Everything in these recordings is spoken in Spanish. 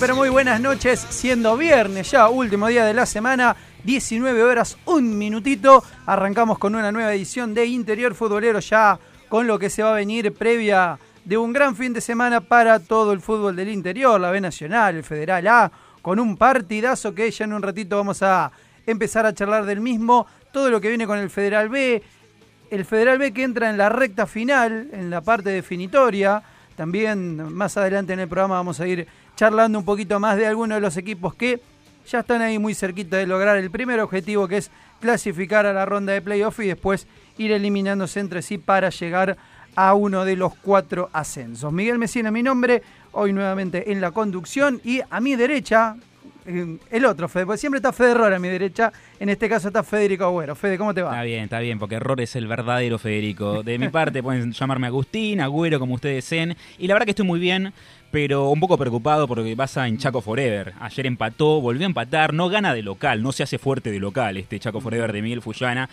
pero muy buenas noches, siendo viernes ya, último día de la semana, 19 horas, un minutito, arrancamos con una nueva edición de Interior Futbolero ya con lo que se va a venir previa de un gran fin de semana para todo el fútbol del interior, la B Nacional, el Federal A, con un partidazo que ya en un ratito vamos a empezar a charlar del mismo, todo lo que viene con el Federal B, el Federal B que entra en la recta final, en la parte definitoria. También más adelante en el programa vamos a ir charlando un poquito más de algunos de los equipos que ya están ahí muy cerquita de lograr el primer objetivo que es clasificar a la ronda de playoff y después ir eliminándose entre sí para llegar a uno de los cuatro ascensos. Miguel Mesina, mi nombre, hoy nuevamente en la conducción y a mi derecha, eh, el otro Fede, porque siempre está Fede Rora a mi derecha, en este caso está Federico Agüero. Fede, ¿cómo te va? Está bien, está bien, porque Error es el verdadero Federico. De mi parte pueden llamarme Agustín, Agüero, como ustedes deseen. Y la verdad que estoy muy bien, pero un poco preocupado porque pasa en Chaco Forever. Ayer empató, volvió a empatar, no gana de local, no se hace fuerte de local este Chaco Forever de Miguel Fullana.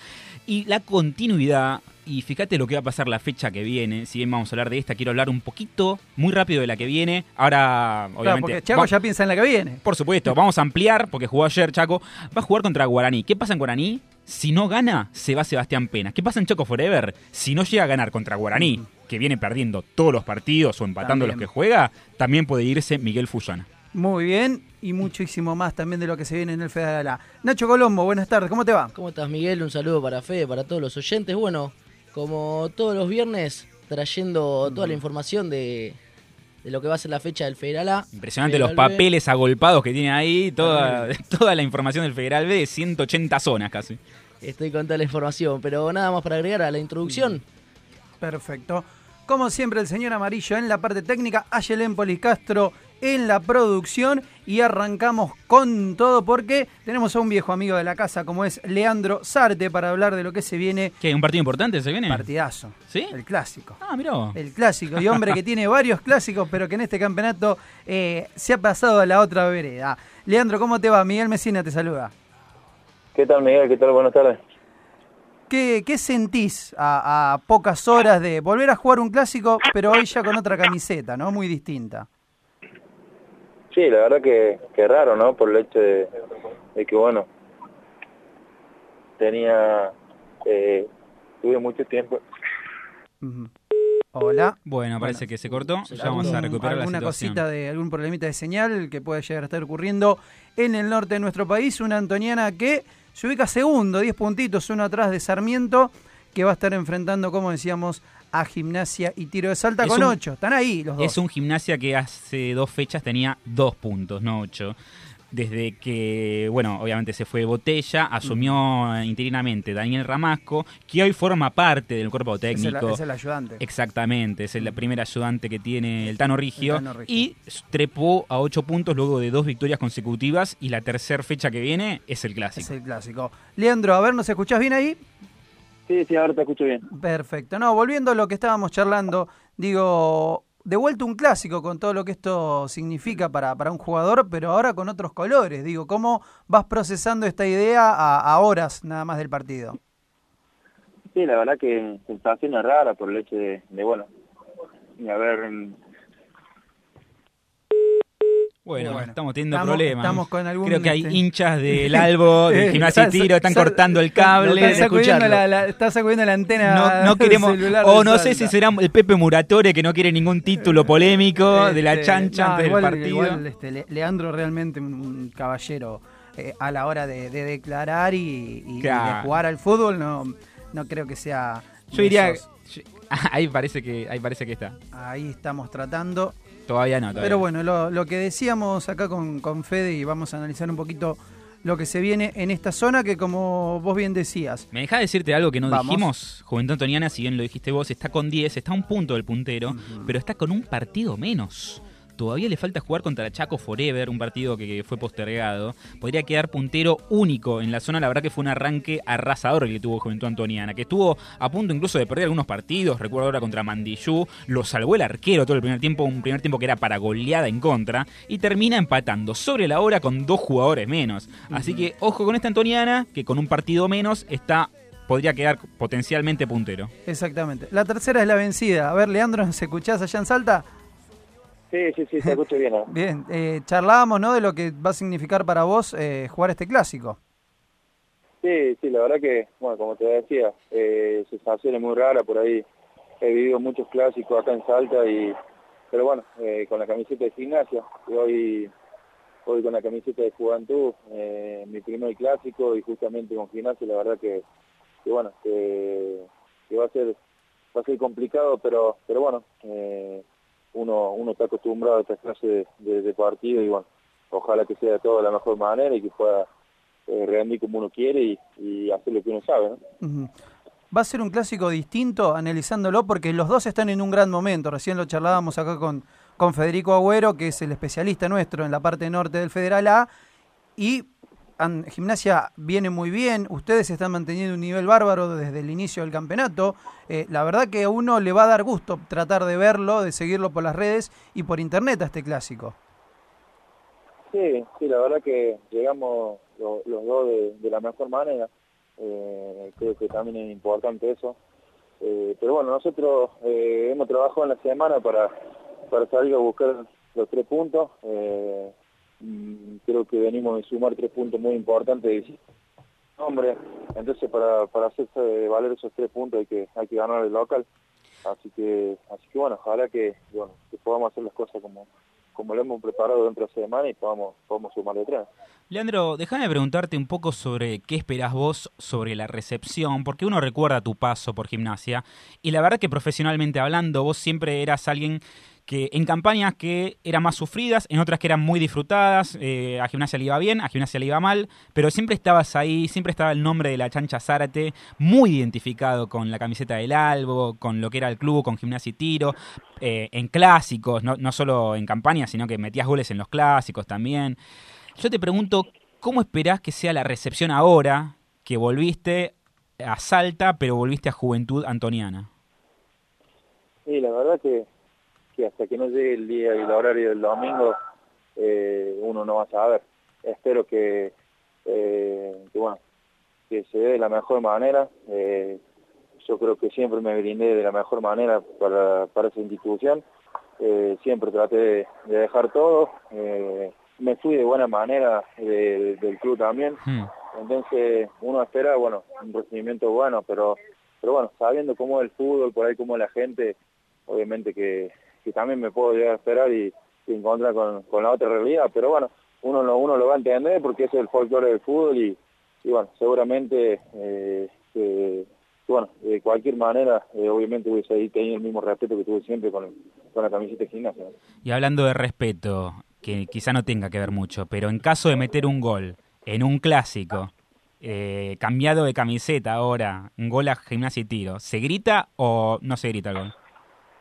Y la continuidad, y fíjate lo que va a pasar la fecha que viene, si bien vamos a hablar de esta, quiero hablar un poquito, muy rápido de la que viene. Ahora, Claro, obviamente... porque Chaco va- ya piensa en la que viene. por supuesto, vamos a ampliar, porque jugó ayer Chaco. Va a jugar contra Guaraní. ¿Qué pasa en Guaraní? Si no gana, se va Sebastián Pena. ¿Qué pasa en Chaco Forever? Si no llega a ganar contra Guaraní, que viene perdiendo todos los partidos o empatando También. los que juega, también puede irse Miguel Fullana. Muy bien, y muchísimo más también de lo que se viene en el Federal A. Nacho Colombo, buenas tardes, ¿cómo te va? ¿Cómo estás, Miguel? Un saludo para Fede, para todos los oyentes. Bueno, como todos los viernes, trayendo toda la información de, de lo que va a ser la fecha del Federal A. Impresionante Federal los B. papeles agolpados que tiene ahí, toda, toda la información del Federal B de 180 zonas casi. Estoy con toda la información, pero nada más para agregar a la introducción. Perfecto. Como siempre, el señor Amarillo en la parte técnica, Ayelen Policastro en la producción y arrancamos con todo porque tenemos a un viejo amigo de la casa como es Leandro Sarte para hablar de lo que se viene. ¿Qué? ¿Un partido importante se viene? Partidazo. ¿Sí? El clásico. Ah, mirá. El clásico, y hombre que tiene varios clásicos, pero que en este campeonato eh, se ha pasado a la otra vereda. Leandro, ¿cómo te va? Miguel Mesina te saluda. ¿Qué tal, Miguel? ¿Qué tal? Buenas tardes. ¿Qué, qué sentís a, a pocas horas de volver a jugar un clásico, pero hoy ya con otra camiseta, ¿no? Muy distinta. Sí, la verdad que, que raro, ¿no? Por el hecho de, de que, bueno, tenía, eh, tuve mucho tiempo. Hola. Bueno, parece que se cortó. Ya vamos a recuperar la alguna situación. cosita de algún problemita de señal que pueda llegar a estar ocurriendo en el norte de nuestro país. Una antoniana que se ubica segundo, 10 puntitos, uno atrás de Sarmiento, que va a estar enfrentando, como decíamos, a Gimnasia y Tiro de Salta Es con un- 8. Están ahí los dos. Es un gimnasia que hace dos fechas tenía dos puntos, no ocho. Desde que, bueno, obviamente se fue Botella, asumió interinamente Daniel Ramasco, que hoy forma parte del cuerpo es, el, técnico. es el ayudante. Exactamente, es el primer ayudante que tiene el Tano Rigio. El Tano Rigio. Y trepó a ocho puntos luego de dos victorias consecutivas. Y la tercera fecha que viene es el clásico. Es el clásico. Leandro, a ver, ¿nos escuchás bien ahí? Sí, sí, ahora te escucho bien. Perfecto. No, volviendo a lo que estábamos charlando, digo, de vuelta un clásico con todo lo que esto significa para, para un jugador, pero ahora con otros colores. Digo, ¿cómo vas procesando esta idea a, horas nada más del partido? Sí, la verdad que sensación rara por el hecho de, de bueno, de haber Bueno, Bueno, estamos teniendo estamos- problemas. estamos con algún, Creo que hay este- hinchas del Albo, del gimnasio Está- tiro, están está- cortando el Está cable. sacudiendo escucharlo. la, la- está sacudiendo la antena No, no queremos, o de no sé si será el Pepe Muratore que no quiere ningún título polémico de la Este, chancha no, antes igual- del partido. igual, este, Le- Leandro realmente un, un caballero eh, a la hora de, de declarar y, y Claro. de jugar al fútbol no, no creo que sea Yo de diría, ahí parece que ahí parece que está. ahí estamos tratando Todavía no, todavía pero no. bueno lo, lo que decíamos acá con, con Fede y vamos a analizar un poquito lo que se viene en esta zona que como vos bien decías ¿Me dejás decirte algo que no Vamos. dijimos? Juventud Antoniana, si bien lo dijiste vos, está con 10, está a un punto del puntero, pero está con un partido menos. Todavía le falta jugar contra Chaco Forever, un partido que fue postergado. Podría quedar puntero único en la zona. La verdad que fue un arranque arrasador el que tuvo Juventud Antoniana, que estuvo a punto incluso de perder algunos partidos. Recuerdo ahora contra Mandillú. Lo salvó el arquero todo el primer tiempo, un primer tiempo que era para goleada en contra. Y termina empatando sobre la hora con dos jugadores menos. Así que ojo con esta Antoniana, que con un partido menos está podría quedar potencialmente puntero. exactamente la tercera es la vencida a ver Leandro ¿nos escuchás allá en Salta? Sí, sí, sí, se escucha bien. ¿no? Bien, eh, charlábamos ¿no? de lo que va a significar para vos eh, jugar este clásico. Sí, sí, la verdad que, bueno, como te decía, eh, sensaciones muy raras por ahí. He vivido muchos clásicos acá en Salta y, pero bueno, eh, con la camiseta de gimnasia. Y hoy, hoy con la camiseta de Juventud, eh, mi primer clásico y justamente con gimnasia, la verdad que, que bueno, que, que va a ser, va a ser complicado, pero, pero bueno, eh, uno, uno está acostumbrado a esta clase de, de, de partido y bueno, ojalá que sea todo de la mejor manera y que pueda eh, rendir como uno quiere y, y hacer lo que uno sabe, ¿no? Va a ser un clásico distinto analizándolo porque los dos están en un gran momento. Recién lo charlábamos acá con, con Federico Agüero, que es el especialista nuestro en la parte norte del Federal A. Y an- Gimnasia viene muy bien. Ustedes están manteniendo un nivel bárbaro desde el inicio del campeonato. Eh, la verdad que a uno le va a dar gusto tratar de verlo, de seguirlo por las redes y por internet a este clásico. Sí, sí, la verdad que llegamos lo- los dos de, la mejor manera. Eh, creo que también es importante eso. Eh, pero bueno, nosotros hemos trabajado en la semana para, para salir a buscar los tres puntos. Creo que venimos de sumar tres puntos muy importantes. Hombre, entonces para, para hacerse valer esos tres puntos hay que, hay que ganar el local. Así que, así que bueno, ojalá que, bueno, que podamos hacer las cosas como, como lo hemos preparado dentro de semana y podamos, podamos sumarle tres. Leandro, déjame preguntarte un poco sobre qué esperás vos sobre la recepción, porque uno recuerda tu paso por gimnasia y la verdad que profesionalmente hablando vos siempre eras alguien que en campañas que eran más sufridas, en otras que eran muy disfrutadas, eh, a gimnasia le iba bien, a gimnasia le iba mal, pero siempre estabas ahí, siempre estaba el nombre de la chancha Zárate, muy identificado con la camiseta del Albo, con lo que era el club, con gimnasia y tiro, eh, en clásicos, no, no solo en campañas, sino que metías goles en los clásicos también. Yo te pregunto, ¿cómo esperás que sea la recepción ahora que volviste a Salta, pero volviste a Juventud Antoniana? Sí, la verdad que, que hasta que no llegue el día y el horario del domingo, eh, uno no va a saber. Espero que, eh, que, bueno, que se dé de la mejor manera. Eh, yo creo que siempre me brindé de la mejor manera para, para esa institución. Eh, siempre traté de, de dejar todo. Eh, me fui de buena manera de- del club también. Hmm. Entonces uno espera, bueno, un recibimiento bueno, pero pero bueno, sabiendo cómo es el fútbol, por ahí cómo es la gente, obviamente que, que también me puedo llegar a esperar y, encontrar con, la otra realidad, pero bueno, uno lo, uno lo va a entender porque es el folclore del fútbol y, bueno, seguramente eh, bueno, de cualquier manera, eh, obviamente voy a seguir teniendo el mismo respeto que tuve siempre con, con la camiseta de gimnasia. Y hablando de respeto, que quizá no tenga que ver mucho, pero en caso de meter un gol en un clásico, eh, cambiado de camiseta ahora, un gol a gimnasia y tiro, ¿se grita o no se grita el gol?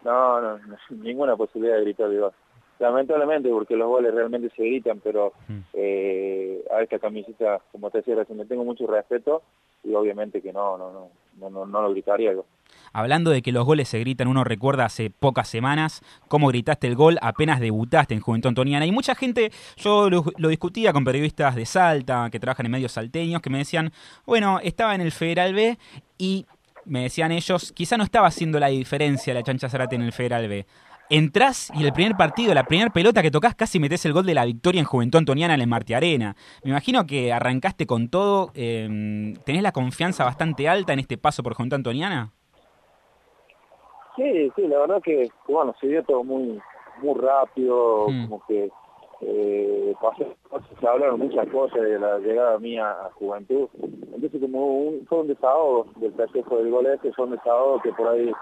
No, no, no, ninguna posibilidad de gritar el gol. Lamentablemente, porque los goles realmente se gritan, pero Mm. eh, a esta camiseta, como te decía recién, le tengo mucho respeto y obviamente que no, no, no, no, no, no lo gritaría. yo. Hablando de que los goles se gritan, uno recuerda hace pocas semanas cómo gritaste el gol apenas debutaste en Juventud Antoniana. Y mucha gente, yo lo, lo discutía con periodistas de Salta, que trabajan en medios salteños, que me decían, bueno, estaba en el Federal B y me decían ellos, quizá no estaba haciendo la diferencia la chancha Zarate en el Federal B. Entrás y el primer partido, la primera pelota que tocas, casi metes el gol de la victoria en Juventud Antoniana en el Marti Arena. Me imagino que arrancaste con todo. Eh, ¿Tenés la confianza bastante alta en este paso por Juventud Antoniana? Sí, sí, la verdad que, bueno, se dio todo muy muy rápido, hmm. como que eh, se hablaron muchas cosas de la llegada mía a Juventud. Entonces como un, fue un desahogo del festejo del gol ese, fue un desahogo que por ahí,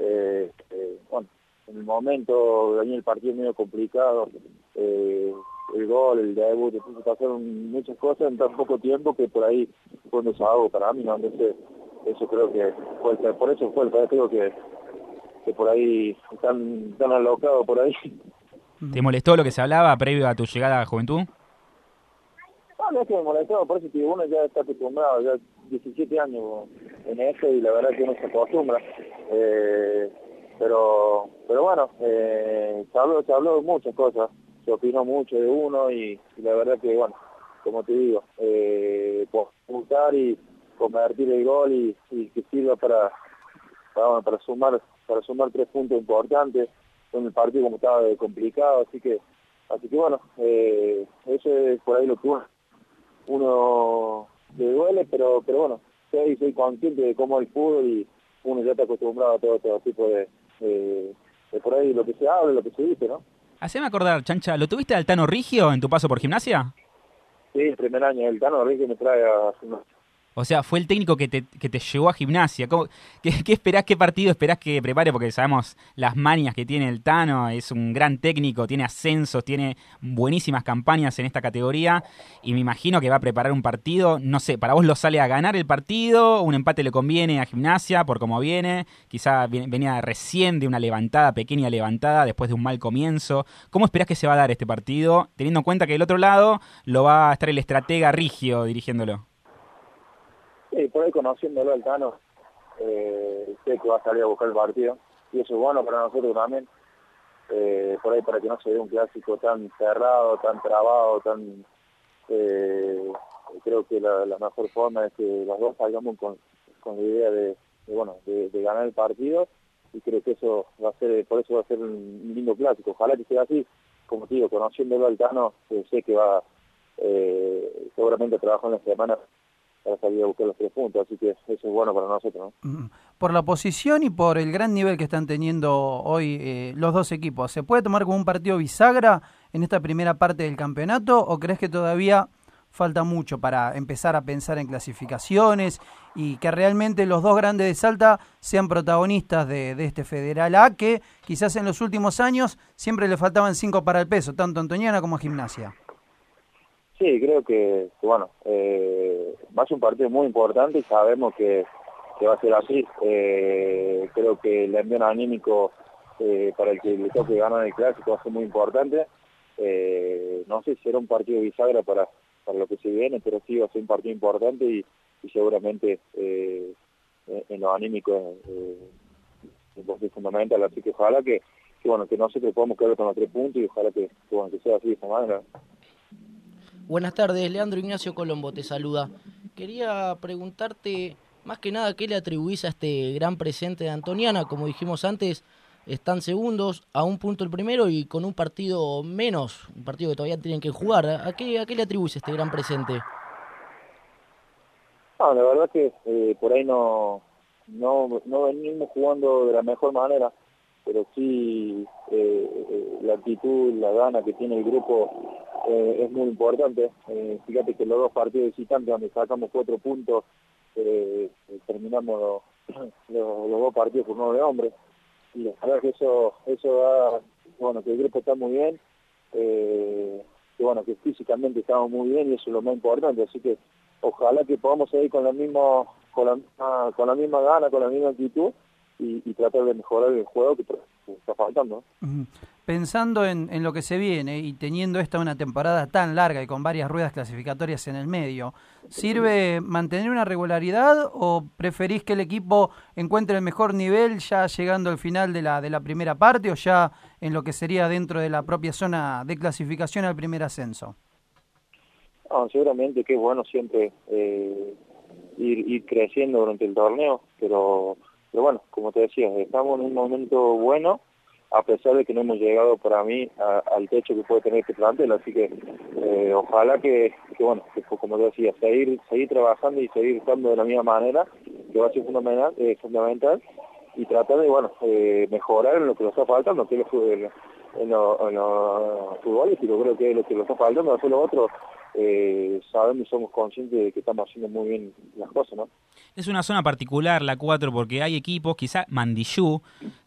eh, eh, bueno, en el momento venía el partido medio complicado, eh, el gol, el debut, entonces pasaron muchas cosas en tan poco tiempo que por ahí fue un desahogo para mí, ¿no? Entonces eso creo que fue, por eso fue el partido que que por ahí están, tan alocados por ahí. ¿Te molestó lo que se hablaba previo a tu llegada a Juventud? No, es que me molestó, por eso que uno ya está acostumbrado, ya 17 años en eso y la verdad que uno se acostumbra. Eh, pero pero bueno, eh, se, habló, se habló de muchas cosas, se opinó mucho de uno y, la verdad que, bueno, como te digo, eh, buscar y convertir el gol y, y que sirva para, para, para sumar para sumar tres puntos importantes, en el partido como estaba complicado, así que así que bueno, eh, eso es por ahí lo que uno, le duele, pero pero bueno, soy, soy consciente de cómo el fútbol y uno ya está acostumbrado a todo, todo tipo de, de, por ahí lo que se habla, lo que se dice, ¿no? Haceme acordar, Chancha, ¿lo tuviste al Tano Rigio en tu paso por gimnasia? Sí, el primer año, el Tano Rigio me trae a o sea, fue el técnico que te, que te llevó a gimnasia. qué, qué, esperás, qué partido esperás que prepare? Porque sabemos las manias que tiene el Tano, es un gran técnico, tiene ascensos, tiene buenísimas campañas en esta categoría y me imagino que va a preparar un partido, no sé, para vos lo sale a ganar el partido, un empate le conviene a gimnasia por cómo viene, quizá venía recién de una levantada, pequeña levantada, después de un mal comienzo. ¿Cómo esperás que se va a dar este partido, teniendo en cuenta que del otro lado lo va a estar el estratega Rigio dirigiéndolo? Sí, por ahí conociéndolo al Tano, eh, sé que va a salir a buscar el partido y eso es bueno para nosotros también. Eh, por ahí para que no se vea un clásico tan cerrado, tan trabado, tan eh, creo que la, mejor forma es que los dos salgamos con, la idea de, bueno de, ganar el partido y creo que eso va a ser por eso va a ser un lindo clásico ojalá que sea así como te digo conociéndolo al Tano sé que va seguramente trabajar en la semana para salir a buscar los tres puntos, así que eso es bueno para nosotros. Por la posición y por el gran nivel que están teniendo hoy eh, los dos equipos, ¿se puede tomar como un partido bisagra en esta primera parte del campeonato o crees que todavía falta mucho para empezar a pensar en clasificaciones y que realmente los dos grandes de Salta sean protagonistas de, este Federal A, que quizás en los últimos años siempre le faltaban cinco para el peso, tanto Antoniana como Gimnasia. Sí, creo que, bueno, eh, va a ser un partido muy importante y sabemos que, va a ser así. Eh, creo que el envío anímico eh, para el que le toque ganar el clásico va a ser muy importante. no sé si será un partido bisagra para, para lo que se viene, pero sí va a ser un partido importante y, seguramente en lo anímico es fundamental. Así que ojalá que, que, bueno, que nosotros podamos quedar con los tres puntos y ojalá que, bueno, que sea así de esta. Buenas tardes, Leandro Ignacio Colombo te saluda. Quería preguntarte más que nada qué le atribuís a este gran presente de Antoniana. Como dijimos antes, están segundos, a un punto el primero y con un partido menos, un partido que todavía tienen que jugar. ¿A qué, a qué le atribuís este gran presente? la verdad que eh, por ahí no, no, no venimos jugando de la mejor manera pero sí eh, eh, la actitud, la gana que tiene el grupo eh, es muy importante. fíjate que los dos partidos visitantes donde sacamos cuatro puntos, terminamos los, dos partidos por nueve hombres. Y la que eso, eso da, bueno, que el grupo está muy bien, que bueno, que físicamente estamos muy bien y eso es lo más importante. Así que ojalá que podamos seguir con la misma, con la, con la misma gana, con la misma actitud y, tratar de mejorar el juego que está faltando. Pensando en, en, lo que se viene y teniendo esta una temporada tan larga y con varias ruedas clasificatorias en el medio, ¿sirve mantener una regularidad o preferís que el equipo encuentre el mejor nivel ya llegando al final de la, de la primera parte o ya en lo que sería dentro de la propia zona de clasificación al primer ascenso? seguramente que es bueno siempre eh, ir, ir creciendo durante el torneo, pero, pero bueno, como te decía, estamos en un momento bueno, a pesar de que no hemos llegado para mí al techo que puede tener este plantel, así que eh, ojalá que, que, bueno, como te decía, seguir, seguir trabajando y seguir estando de la misma manera, que va a ser fundamental, eh, fundamental y tratar de, bueno, eh, mejorar en lo que nos está faltando, que es lo, en, lo, en futbolístico, creo que es lo que nos está faltando, hacer lo otro eh, sabemos somos conscientes de que estamos haciendo muy bien las cosas, ¿no? Es una zona particular la 4 porque hay equipos, quizá Mandillú,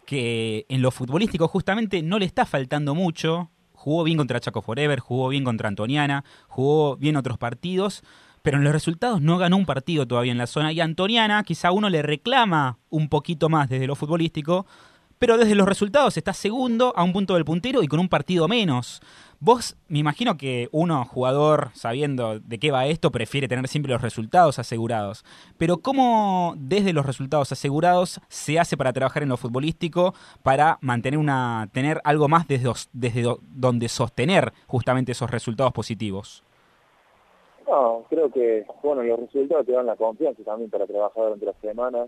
que en lo futbolístico justamente no le está faltando mucho. Jugó bien contra Chaco Forever, jugó bien contra Antoniana, jugó bien otros partidos, pero en los resultados no ganó un partido todavía en la zona. Y Antoniana quizá uno le reclama un poquito más desde lo futbolístico, pero desde los resultados está segundo a un punto del puntero y con un partido menos. Vos, me imagino que uno, jugador, sabiendo de qué va esto, prefiere tener siempre los resultados asegurados. Pero ¿cómo desde los resultados asegurados se hace para trabajar en lo futbolístico para mantener una, tener algo más desde, desde donde sostener justamente esos resultados positivos? No, creo que, bueno, los resultados te dan la confianza también para trabajar durante la semana.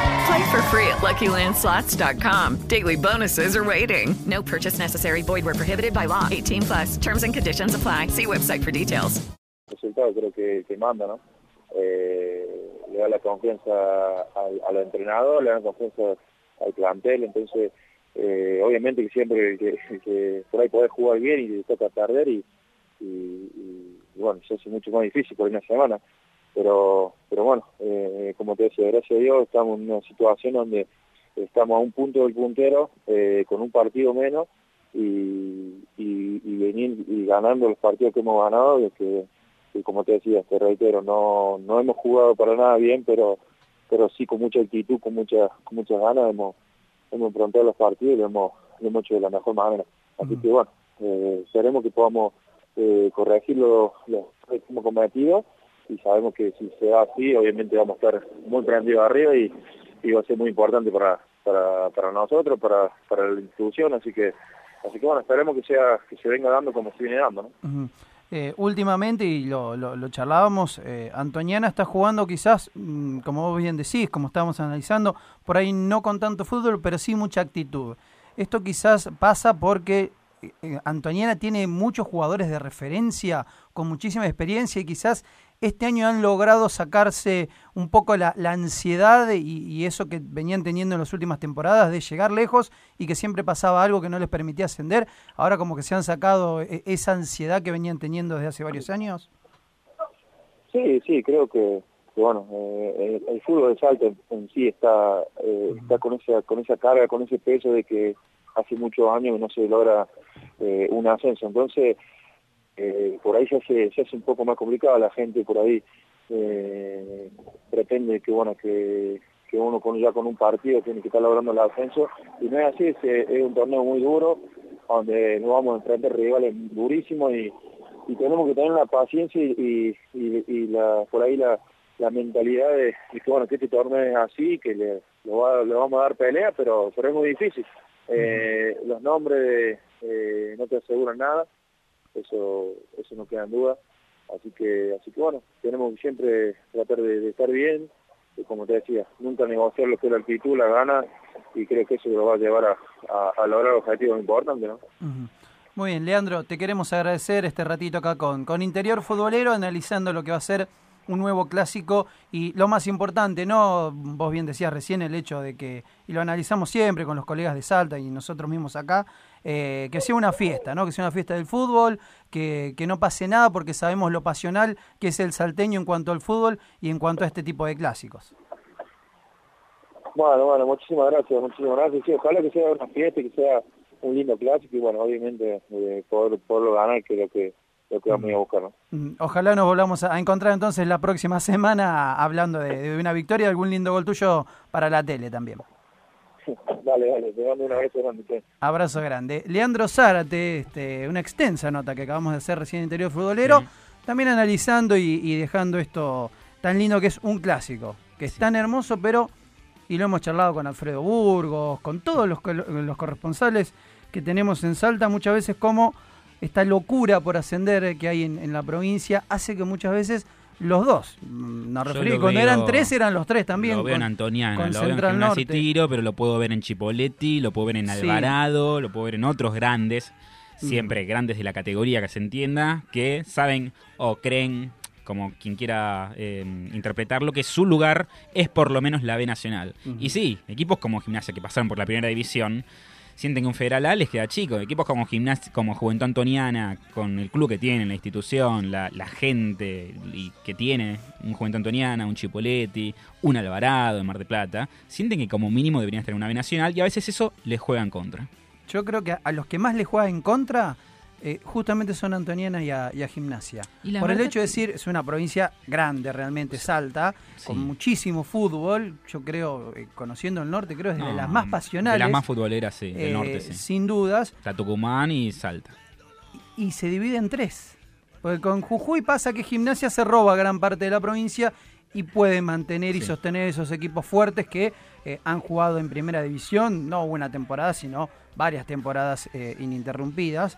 Play for free at LuckyLandSlots.com. Daily bonuses are waiting. No purchase necessary. Void were prohibited by law. 18 plus. Terms and conditions apply. See website for details. resultado creo que, que manda, ¿no? Eh, le da la confianza al, al, entrenador, le da la confianza al plantel, entonces eh, obviamente que siempre que, por ahí podés jugar bien y te toca perder y, y, bueno, se hace mucho más difícil por una semana pero pero bueno, eh, como te decía, gracias a Dios estamos en una situación donde estamos a un punto del puntero, eh, con un partido menos y, y, y, venir y ganando los partidos que hemos ganado, y que, que, como te decía, te reitero, no, no hemos jugado para nada bien, pero pero sí con mucha actitud, con muchas con muchas ganas hemos hemos enfrentado los partidos y lo hemos, lo hemos hecho de la mejor manera. Así que bueno, eh, esperemos que podamos eh, corregir los, los que hemos cometido y sabemos que si se da así, obviamente vamos a estar muy prendidos arriba y, y va a ser muy importante para, para, para nosotros, para, para la institución, así que así que bueno, esperemos que sea que se venga dando como se viene dando, eh, últimamente, y lo, lo, charlábamos, eh, está jugando quizás, mmm, como vos bien decís, como estábamos analizando, por ahí no con tanto fútbol, pero sí mucha actitud. Esto quizás pasa porque eh, Antoniana tiene muchos jugadores de referencia con muchísima experiencia y quizás este año han logrado sacarse un poco la, la ansiedad y, y, eso que venían teniendo en las últimas temporadas de llegar lejos y que siempre pasaba algo que no les permitía ascender. Ahora como que se han sacado e, esa ansiedad que venían teniendo desde hace varios años. Sí, sí, creo que, que bueno, eh, el, el, fútbol de Salta en, en sí está, eh, está con esa con esa carga, con ese peso de que hace muchos años no se logra eh, un ascenso. Entonces, eh, por ahí se hace, se hace un poco más complicado, la gente por ahí eh, pretende que bueno que, que uno con, ya con un partido tiene que estar logrando el ascenso y no es así, es, es un torneo muy duro donde nos vamos a enfrentar rivales durísimos y, y tenemos que tener la paciencia y, y, y la, por ahí la, la mentalidad de, de, que bueno que este torneo es así, que le, lo va, le vamos a dar pelea, pero, pero es muy difícil. Eh, los nombres eh, no te aseguran nada eso eso no queda en duda así que así que bueno tenemos que siempre tratar de, estar bien y como te decía nunca negociar lo que es la actitud la gana y creo que eso lo va a llevar a, a, lograr objetivos importantes ¿no? Muy bien, Leandro, te queremos agradecer este ratito acá con, con Interior Futbolero, analizando lo que va a ser un nuevo clásico y lo más importante, ¿no? Vos bien decías recién el hecho de que, y lo analizamos siempre con los colegas de Salta y nosotros mismos acá, eh, que sea una fiesta, ¿no? Que sea una fiesta del fútbol, que, que no pase nada porque sabemos lo pasional que es el salteño en cuanto al fútbol y en cuanto a este tipo de clásicos. Bueno, bueno, muchísimas gracias, muchísimas gracias. Sí, ojalá que sea una fiesta, que sea un lindo clásico y bueno, obviamente eh, poder, poderlo ganar, que es lo que, lo que vamos a buscar. ¿no? Mm, Ojalá nos volvamos a encontrar entonces la próxima semana hablando de, de una victoria, algún lindo gol tuyo para la tele también. Dale, dale, te mando un abrazo grande. Abrazo grande. Leandro Zárate, este, una extensa nota que acabamos de hacer recién en Interior Futbolero, también analizando y, y dejando esto tan lindo que es un clásico, que es tan hermoso, pero, y lo hemos charlado con Alfredo Burgos, con todos los, corresponsales que tenemos en Salta, muchas veces como esta locura por ascender que hay en, en la provincia hace que muchas veces los dos, mm, referí, lo cuando veo- eran tres eran los tres también. Lo veo en Antoniana, con lo veo en Norte. Tiro, pero lo puedo ver en Chipoletti, lo puedo ver en Sí. Alvarado, lo puedo ver en otros grandes, Mm. siempre grandes de la categoría que se entienda, que saben o creen, como quien quiera eh, interpretarlo, que su lugar es por lo menos la B Nacional. Y sí, equipos como Gimnasia que pasaron por la primera división, sienten que un Federal A les queda chico. Equipos como como Juventud Antoniana, con el club que tienen, la institución, la, gente y que tiene un Juventud Antoniana, un Chipoletti, un Alvarado en Mar de Plata, sienten que como mínimo deberían estar en una B nacional y a veces eso les juega en contra. Yo creo que a los que más le juega en contra eh, justamente son Antoniana y a, y a Gimnasia. Y Por el hecho de decir, es una provincia grande realmente, Salta, con muchísimo fútbol. Yo creo, eh, conociendo el norte, creo es de las más pasionales. De las más futboleras, sí, del eh, norte, sí. Sin dudas. Está Tucumán y Salta. Y se divide en tres. Porque con Jujuy pasa que Gimnasia se roba gran parte de la provincia y puede mantener y sostener esos equipos fuertes que eh, han jugado en primera división, no una temporada, sino varias temporadas eh, ininterrumpidas.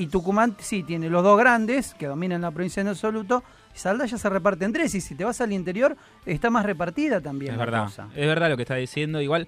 Y Tucumán sí tiene los dos grandes que dominan la provincia en absoluto. Y Salda ya se reparte en tres. Y si te vas al interior, está más repartida también. Es la verdad, cosa. es verdad lo que está diciendo. Igual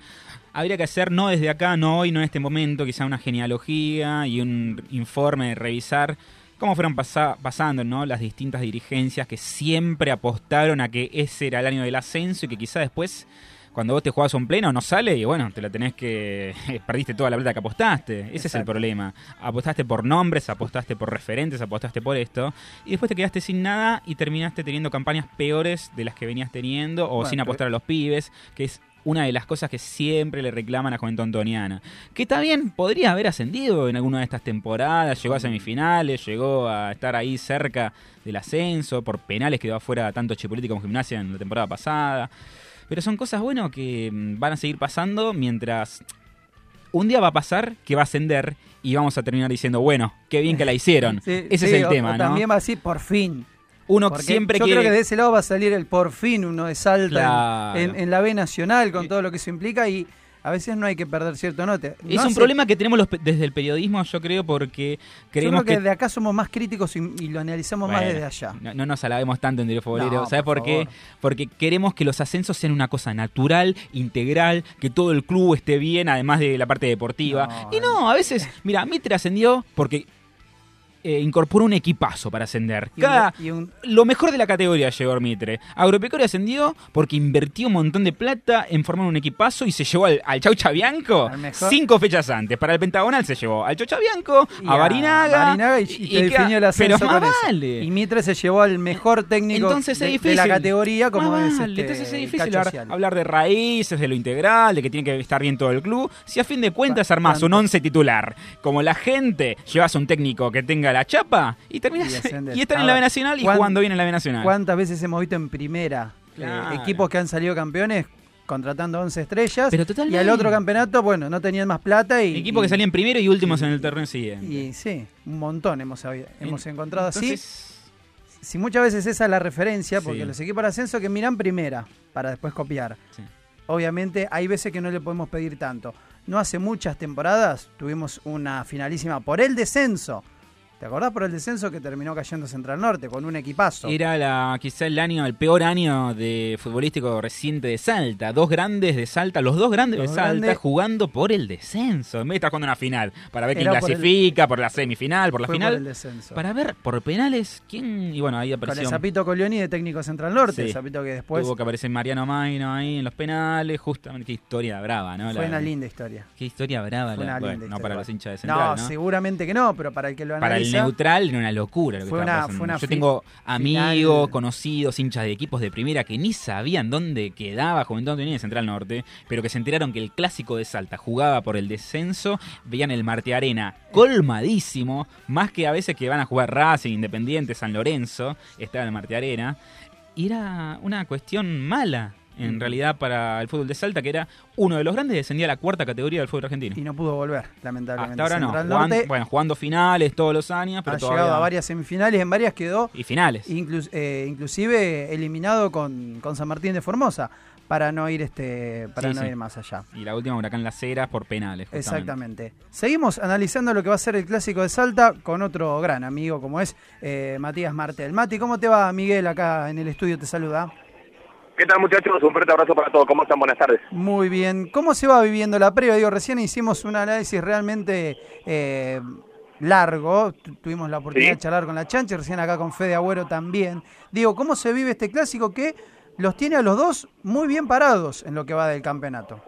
habría que hacer, no desde acá, no hoy, no en este momento, quizá una genealogía y un informe de revisar cómo fueron pasa- pasando ¿no? las distintas dirigencias que siempre apostaron a que ese era el año del ascenso y que quizá después, cuando vos te jugás un pleno, no sale y bueno, te la tenés que... perdiste toda la plata que apostaste. Ese es el problema. Apostaste por nombres, apostaste por referentes, apostaste por esto y después te quedaste sin nada y terminaste teniendo campañas peores de las que venías teniendo o Bueno, sin pero- apostar a los pibes, que es una de las cosas que siempre le reclaman a Juventud Antoniana. Que también podría haber ascendido en alguna de estas temporadas, llegó a semifinales, llegó a estar ahí cerca del ascenso, por penales quedó afuera tanto Chipoletti como Gimnasia en la temporada pasada. Pero son cosas, bueno, que mm, van a seguir pasando mientras un día va a pasar que va a ascender y vamos a terminar diciendo, bueno, qué bien que la hicieron. Sí, Ese sí, es el o- tema, o ¿no? También va así, por fin. Uno Porque siempre yo quiere... creo que de ese lado va a salir el por fin uno de Salta Claro. en, en- en la B Nacional con todo lo que eso implica y a veces no hay que perder cierto note. Es No un hace- problema que tenemos los desde el periodismo, yo creo, porque Yo creemos creo que, que... de acá somos más críticos y, y lo analizamos más desde allá. No, no nos alabemos tanto en Diario Futbolero. No, ¿Sabes por por, qué? Porque queremos que los ascensos sean una cosa natural, integral, que todo el club esté bien, además de la parte deportiva. Y no, a veces, mira, Mitre ascendió porque eh, incorporó un equipazo para ascender. Y un- Cada, y un- lo mejor de la categoría llegó Mitre. Agropecuario ascendió porque invirtió un montón de plata en formar un equipazo y se llevó al, al Chau Chabianco Al mejor. cinco fechas antes. Para el Pentagonal se llevó al Chau Chabianco, y a Barinaga. Barinaga y, te definió el ascenso Pero más con eso. vale. Y Mitre se llevó al mejor técnico Entonces de, la categoría como Más es vale, este, Entonces es difícil hablar, de raíces, de lo integral, de que tiene que estar bien todo el club. Si a fin de cuentas armás un once titular, como la gente, llevas un técnico que tenga la chapa y terminas Y y, estar en la B Nacional y ¿cuán- jugando bien en la B Nacional. ¿Cuántas veces hemos visto en primera eh, equipos que han salido campeones contratando 11 estrellas Pero y al otro campeonato, bueno, no tenían más plata y... Equipo que salían primero y últimos en el torneo siguiente. Y sí, un montón hemos, hemos encontrado así. Si muchas veces esa es la referencia, porque Sí. los equipos de ascenso que miran primera para después copiar. Sí. Obviamente hay veces que no le podemos pedir tanto. No hace muchas temporadas tuvimos una finalísima por el descenso ¿Te acordás por el descenso que terminó cayendo Central Norte con un equipazo? Era la, quizá el año, el peor año de futbolístico reciente de Salta. Dos grandes de Salta, los dos grandes Los de Salta grandes- jugando por el descenso. En vez de estar jugando una final, para ver quién Era por el- clasifica, por, la semifinal, por la Fue final. por el descenso. Para ver por penales quién. Y bueno, ahí Con apareció. el Zapito Colioni de técnico Central Norte, Sí. el Zapito que después Tuvo que aparecer Mariano Maino ahí en los penales, justamente. Qué historia brava, ¿no? fue La- una linda historia. Qué historia brava, Fue la- una bueno, linda no historia. para los hinchas de No, Central, ¿no? seguramente que no, pero para el que lo Para el analiza. Neutral era una locura lo que Fue estaba una- pasando. fue una Yo tengo final- amigos, conocidos, hinchas de equipos de primera que ni sabían dónde quedaba Juventud Antoniana de Central Norte, pero que se enteraron que el clásico de Salta jugaba por el descenso, veían el Marte Arena colmadísimo, más que a veces que van a jugar Racing, Independiente, San Lorenzo, estaba el Marte Arena, y era una cuestión mala. En realidad para el fútbol de Salta, que era uno de los grandes, descendía a la cuarta categoría del fútbol argentino. Y no pudo volver, lamentablemente. Hasta ahora no. Central Jugando, Norte bueno, jugando finales todos los años, pero ha todavía... llegado a varias semifinales, en varias quedó. Y finales. inclus- eh, inclusive eliminado con, con San Martín de Formosa, para no ir este para Sí, no sí. ir más allá. Y la última Huracán Las Heras por penales. justamente. Exactamente. Seguimos analizando lo que va a ser el clásico de Salta con otro gran amigo como es eh, Matías Martel. Mati, ¿cómo te va Miguel acá en el estudio? Te saluda. ¿Qué tal muchachos? Un fuerte abrazo para todos. ¿Cómo están? Buenas tardes. Muy bien. ¿Cómo se va viviendo la previa? Digo, recién hicimos un análisis realmente eh, largo. Tu- tuvimos la oportunidad Sí. de charlar con la Chanchi, recién acá con Fede Agüero también. Digo, ¿cómo se vive este clásico que los tiene a los dos muy bien parados en lo que va del campeonato?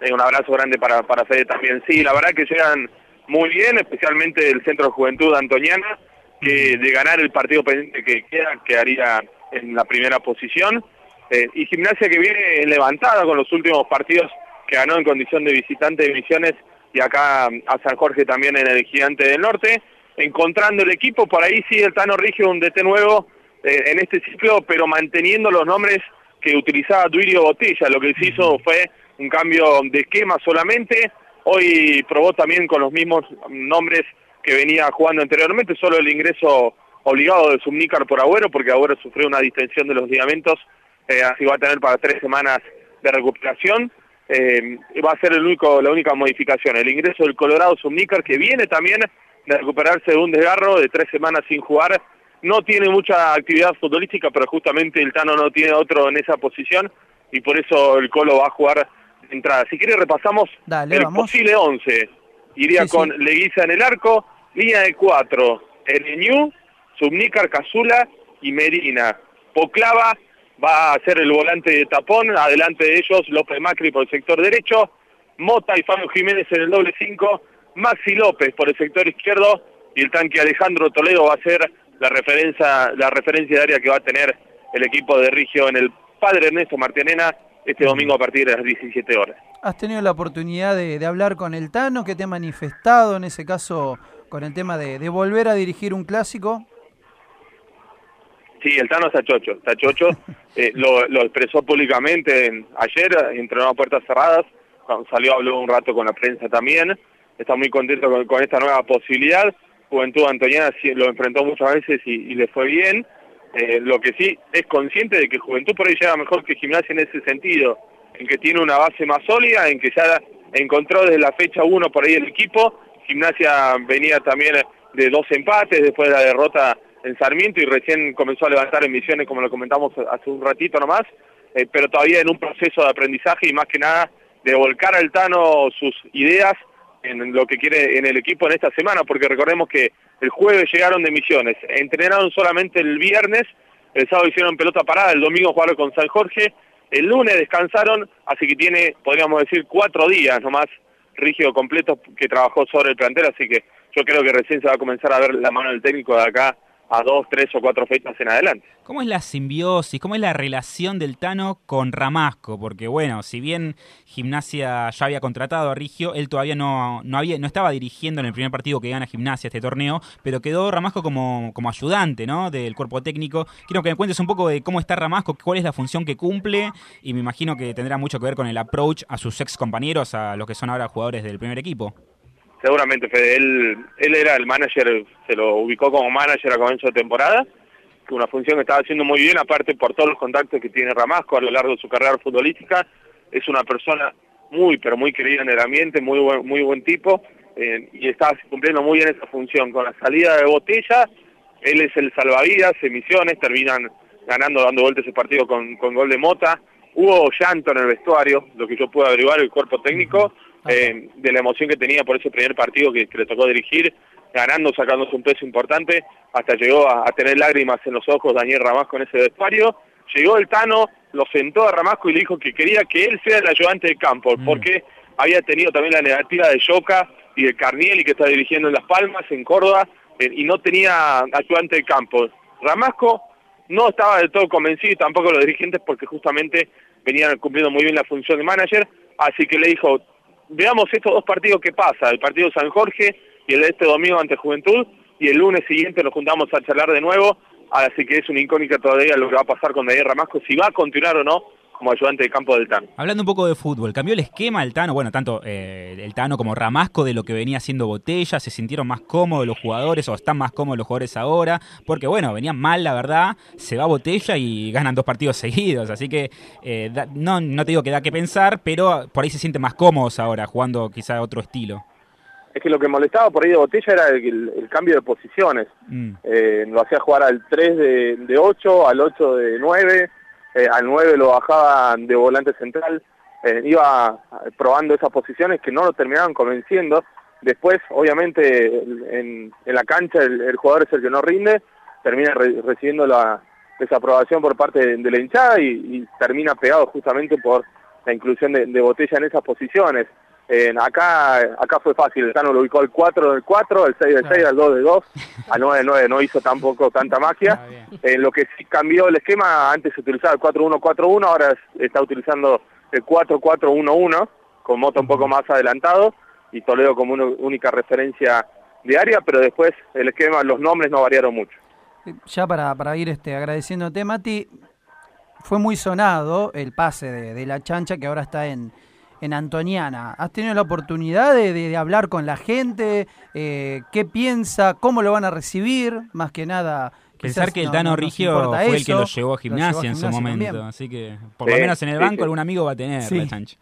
Eh, un abrazo grande para, para Fede también. Sí, la verdad que llegan muy bien, especialmente el Centro de Juventud Antoniana, que de ganar el partido pendiente que queda, quedaría en la primera posición. Eh, y Gimnasia que viene levantada con los últimos partidos que ganó en condición de visitante de Misiones y acá a San Jorge también en el Gigante del Norte, encontrando el equipo, por ahí sí el Tano Rigio, un DT nuevo eh, en este ciclo, pero manteniendo los nombres que utilizaba Duirio Botella, lo que se hizo fue un cambio de esquema solamente, hoy probó también con los mismos nombres que venía jugando anteriormente, solo el ingreso obligado de Subnícar por Agüero, porque Agüero sufrió una distensión de los ligamentos, eh, así va a tener para tres semanas de recuperación. Eh, va a ser el único, la única modificación, el ingreso del Colorado Subnícar, que viene también de recuperarse de un desgarro de tres semanas sin jugar. No tiene mucha actividad futbolística, pero justamente el Tano no tiene otro en esa posición y por eso el Colo va a jugar de entrada. Si quiere repasamos Dale, el vamos. posible 11. Iría Sí, sí. con Leguiza en el arco, línea de cuatro, Ereñú, Subnícar, Casula y Medina. Poclava va a ser el volante de tapón, adelante de ellos López Macri por el sector derecho, Mota y Fabio Jiménez en el doble 5, Maxi López por el sector izquierdo y el tanque Alejandro Toledo va a ser la referencia, la referencia de área que va a tener el equipo de Rigio en el Padre Ernesto Martianena este domingo a partir de las 17 horas. ¿Has tenido la oportunidad de, hablar con el Tano? ¿Qué te ha manifestado en ese caso con el tema de volver a dirigir un clásico? Sí, el Tano está chocho, está chocho. Eh, lo, lo expresó públicamente en- ayer, entrenó a puertas cerradas. Cuando salió habló un rato con la prensa también. Está muy contento con, con esta nueva posibilidad. Juventud Antoniana sí lo enfrentó muchas veces y, y le fue bien. Eh, lo que sí es consciente de que Juventud por ahí llega mejor que Gimnasia en ese sentido, en que tiene una base más sólida, en que ya encontró desde la fecha 1 por ahí el equipo. Gimnasia venía también de dos empates después de la derrota en Sarmiento y recién comenzó a levantar en Misiones, como lo comentamos hace un ratito nomás, eh, pero todavía en un proceso de aprendizaje y más que nada de volcar al Tano sus ideas en lo que quiere en el equipo en esta semana, porque recordemos que el jueves llegaron de Misiones, entrenaron solamente el viernes, el sábado hicieron pelota parada, el domingo jugaron con San Jorge, el lunes descansaron, así que tiene, podríamos decir, cuatro días nomás rígido completo que trabajó sobre el plantel, así que yo creo que recién se va a comenzar a ver la mano del técnico de acá a dos, tres o cuatro fechas en adelante. ¿Cómo es la simbiosis, cómo es la relación del Tano con Ramasco? Porque bueno, si bien Gimnasia ya había contratado a Rigio, él todavía no, no, había, no estaba dirigiendo en el primer partido que gana Gimnasia este torneo, pero quedó Ramasco como, como ayudante ¿no? del cuerpo técnico. Quiero que me cuentes un poco de cómo está Ramasco, cuál es la función que cumple, y me imagino que tendrá mucho que ver con el approach a sus ex compañeros, a los que son ahora jugadores del primer equipo. Seguramente, Fede, él, él era el manager, se lo ubicó como manager a comienzo de temporada, una función que estaba haciendo muy bien, aparte por todos los contactos que tiene Ramasco a lo largo de su carrera futbolística, es una persona muy, pero muy querida en el ambiente, muy buen, muy buen tipo, eh, y está cumpliendo muy bien esa función. Con la salida de Botella, él es el salvavidas en Misiones, terminan ganando, dando vuelta ese partido con, con gol de Mota. Hubo llanto en el vestuario, lo que yo puedo averiguar, el cuerpo técnico, eh, de la emoción que tenía por ese primer partido que, que le tocó dirigir, ganando, sacándose un peso importante, hasta llegó a, a tener lágrimas en los ojos Daniel Ramasco en ese vestuario. Llegó el Tano, lo sentó a Ramasco y le dijo que quería que él sea el ayudante de campo, porque había tenido también la negativa de Yoca y de Carniel, y que está dirigiendo en Las Palmas, en Córdoba, eh, y no tenía ayudante de campo. Ramasco no estaba del todo convencido y tampoco los dirigentes porque justamente venían cumpliendo muy bien la función de manager, así que le dijo, veamos estos dos partidos que pasa, el partido San Jorge y el de este domingo ante Juventud, y el lunes siguiente nos juntamos a charlar de nuevo, así que es una incógnita todavía lo que va a pasar con Daniel Ramasco, si va a continuar o no como ayudante de campo del Tano. Hablando un poco de fútbol, ¿cambió el esquema el Tano? Bueno, tanto eh, el Tano como Ramasco de lo que venía haciendo Botella, ¿se sintieron más cómodos los jugadores o están más cómodos los jugadores ahora? Porque bueno, venían mal, la verdad, se va Botella y ganan dos partidos seguidos, así que eh, da- no, no te digo que da que pensar, pero por ahí se sienten más cómodos ahora, jugando quizá otro estilo. Es que lo que molestaba por ahí de Botella era el, el cambio de posiciones. Mm. Eh, lo hacía jugar al 3 de, de 8, al 8 de 9, eh, al 9 lo bajaba de volante central. Eh, iba probando esas posiciones que no lo terminaban convenciendo. Después, obviamente, en, la cancha el, jugador es el que no rinde, termina re- recibiendo la desaprobación por parte de, de la hinchada y, y termina pegado justamente por la inclusión de, de Botella en esas posiciones. Eh, acá acá fue fácil, el Tano lo ubicó al 4 del 4, al 6 del 6, al 2 del 2, al 9 del 9 no hizo tampoco tanta magia. Eh, lo que sí cambió el esquema, antes se utilizaba el 4-1-4-1, ahora es- está utilizando el 4-4-1-1, con Mota un poco más adelantado y Toledo como una única referencia de área, pero después el esquema, los nombres no variaron mucho. Ya para, para ir este, agradeciéndote, Mati, fue muy sonado el pase de, de la chancha que ahora está en, en Antoniana. ¿Has tenido la oportunidad de, de- de hablar con la gente? Eh, ¿Qué piensa? ¿Cómo lo van a recibir? Más que nada... Pensar que el no- Tano no nos Rigio fue el que lo llevó a gimnasia en su momento, también. así que por lo menos en el banco sí. algún amigo va a tener Sí. la chancha.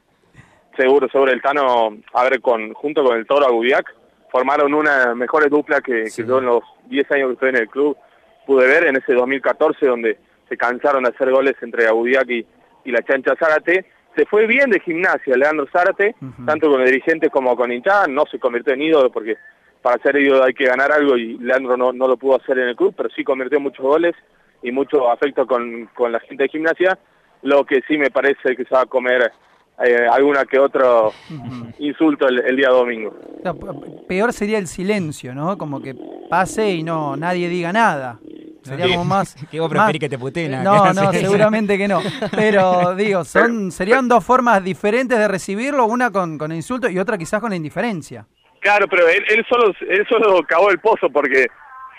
Seguro, seguro. El Tano, a ver, con, junto con el Toro Agudiac, formaron una mejores dupla que, que yo en los 10 años que estoy en el club pude ver en ese 2014 donde se cansaron de hacer goles entre Agudiac y, y la Chancha Zárate. Se fue bien de gimnasia Leandro Zárate, tanto con el dirigente como con hinchada, no se convirtió en ídolo porque para ser ídolo hay que ganar algo y Leandro no, no lo pudo hacer en el club, pero sí convirtió muchos goles y mucho afecto con, con la gente de gimnasia, lo que sí me parece que se va a comer eh, alguna que otro insulto el, el día domingo. Peor sería el silencio, ¿no? Como que pase y no nadie diga nada. Sería Sí. como más... Que vos más- preferís que te puteen a- No, no, seguramente que no. Pero digo, son serían dos formas diferentes de recibirlo, una con, con insulto y otra quizás con indiferencia. Claro, pero él, él solo él solo cavó el pozo porque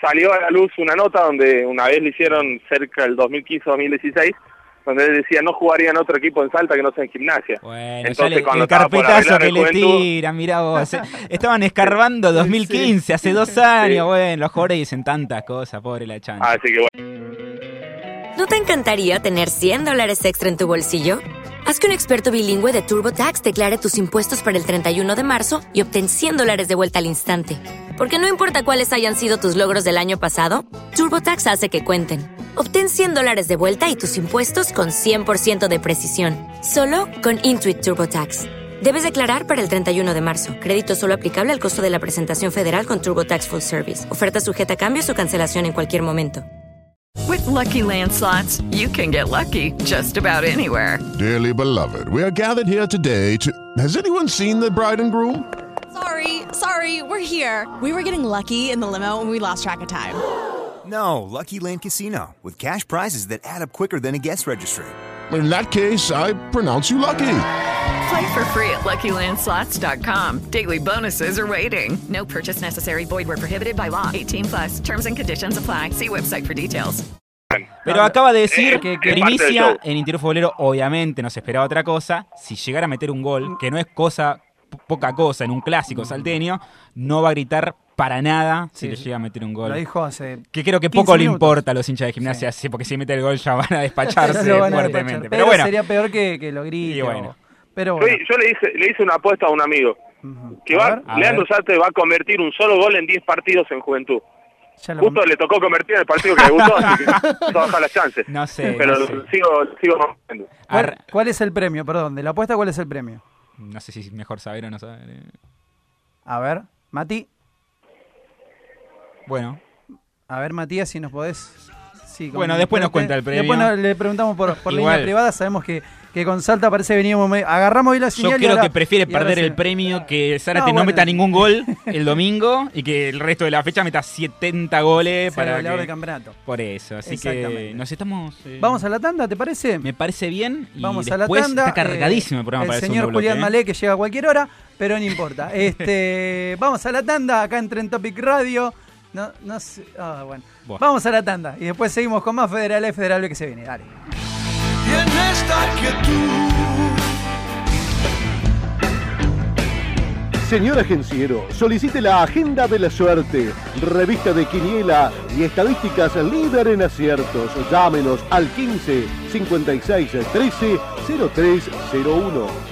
salió a la luz una nota donde una vez le hicieron cerca del 2015-2016 donde él decía no jugaría en otro equipo en Salta que no sea en gimnasia. Bueno, Entonces, ya le- cuando el carpetazo que el le Juventud- tiran, mirá vos. Estaban escarbando 2015, hace dos años. Bueno, los jugadores dicen tantas cosas, pobre la chancha. Así que bueno. ¿No te encantaría tener 100 dólares extra en tu bolsillo? Haz que un experto bilingüe de TurboTax declare tus impuestos para el 31 de marzo y obtén 100 dólares de vuelta al instante. Porque no importa cuáles hayan sido tus logros del año pasado, TurboTax hace que cuenten. Obtén 100 dólares de vuelta y tus impuestos con 100% de precisión, solo con Intuit TurboTax. Debes declarar para el 31 de marzo. Crédito solo aplicable al costo de la presentación federal con TurboTax Full Service. Oferta sujeta a cambios o cancelación en cualquier momento. With Lucky Land slots, you can get lucky just about anywhere. Dearly beloved, we are gathered here today to. Has anyone seen the bride and groom? Sorry, sorry, we're here. We were getting lucky in the limo and we lost track of time. No, Lucky Land Casino, with cash prizes that add up quicker than a guest registry. In that case, I pronounce you lucky. Play for free at LuckyLandSlots.com. Daily bonuses are waiting. No purchase necessary. Void were prohibited by law. 18 plus. Terms and conditions apply. See website for details. Pero acaba de decir Eh, que del primicia en Interior Futbolero, obviamente no se esperaba otra cosa. Si llegara a meter un gol, que no es cosa poca cosa en un clásico salteño, no va a gritar para nada si le llega a meter un gol. Lo dijo hace Que creo que 15 poco le importa a los hinchas de gimnasia, sí, porque si mete el gol ya van a despacharse Lo van a fuertemente. despachar. Pero bueno, sería peor que, que lo grite. Y bueno. o- Pero Yo, bueno. yo le hice le hice una apuesta a un amigo. Que A va, Leandro. Sarte va a convertir un solo gol en 10 partidos en Juventud. Ya lo- Justo le tocó convertir en el partido que le gustó, así que no baja las chances. No sé, Pero no sé. sigo, sigo. ¿Cuál, cuál es el premio? Perdón, de la apuesta, ¿cuál es el premio? No sé si es mejor saber o no saber. eh. A ver, Mati. Bueno, A ver, Matías, si nos podés. Sí, Bueno, después nos cuenta el premio. Después le preguntamos por, por Igual. línea privada. Sabemos que, que con Salta parece que veníamos. medio- agarramos hoy la yo señal. y creo ahora- que prefiere perder el premio que Zárate No, no, meta ningún gol el domingo y que el resto de la fecha meta 70 goles el para goleador que- campeonato. Por eso, así que nos estamos... eh, Vamos a la tanda, ¿te parece? Me parece bien y Vamos a la tanda. está cargadísimo eh, el programa el para el señor bloque, Julián ¿eh? Malé que llega a cualquier hora, pero no importa. Este, vamos a la tanda acá en Tren Topic Radio. No, no sé. ah, bueno. Buah. Vamos a la tanda y después seguimos con más Federal F Federal B que se viene. Dale. Y en esta quietud Señor agenciero, solicite la Agenda de la Suerte, revista de Quiniela y estadísticas líder en aciertos. Llámenos al 15 56 13 0301.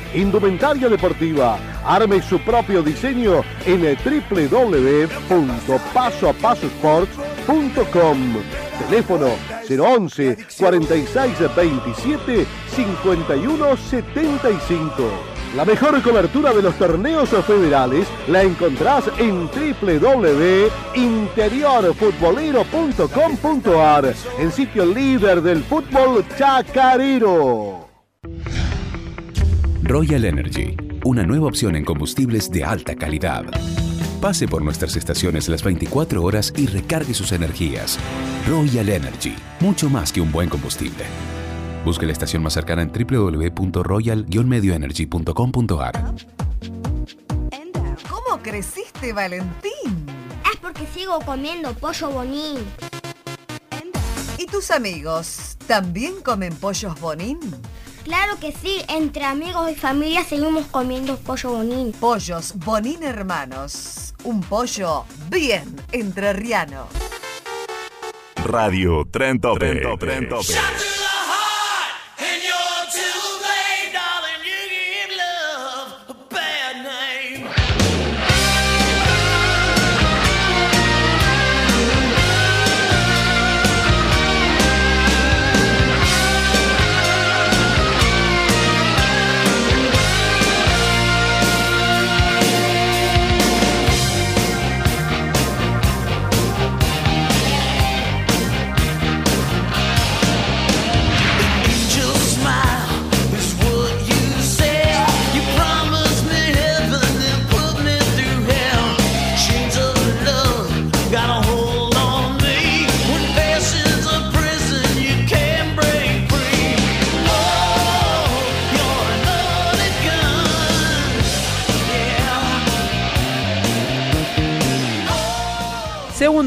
Indumentaria deportiva. Arme su propio diseño en www.pasoapasosports.com. Teléfono 011 46 27 51 75. La mejor cobertura de los torneos federales la encontrás en www.interiorfutbolero.com.ar, el sitio líder del fútbol chacarero. Royal Energy, una nueva opción en combustibles de alta calidad. Pase por nuestras estaciones las 24 horas y recargue sus energías. Royal Energy, mucho más que un buen combustible. Busque la estación más cercana en www.royal-medioenergy.com.ar. ¿Cómo creciste, Valentín? Es porque sigo comiendo pollo bonín. ¿Y tus amigos también comen pollos bonín? Claro que sí, entre amigos y familia seguimos comiendo pollo bonín. Pollos bonín hermanos. Un pollo bien entrerriano. Radio Tren Tope. And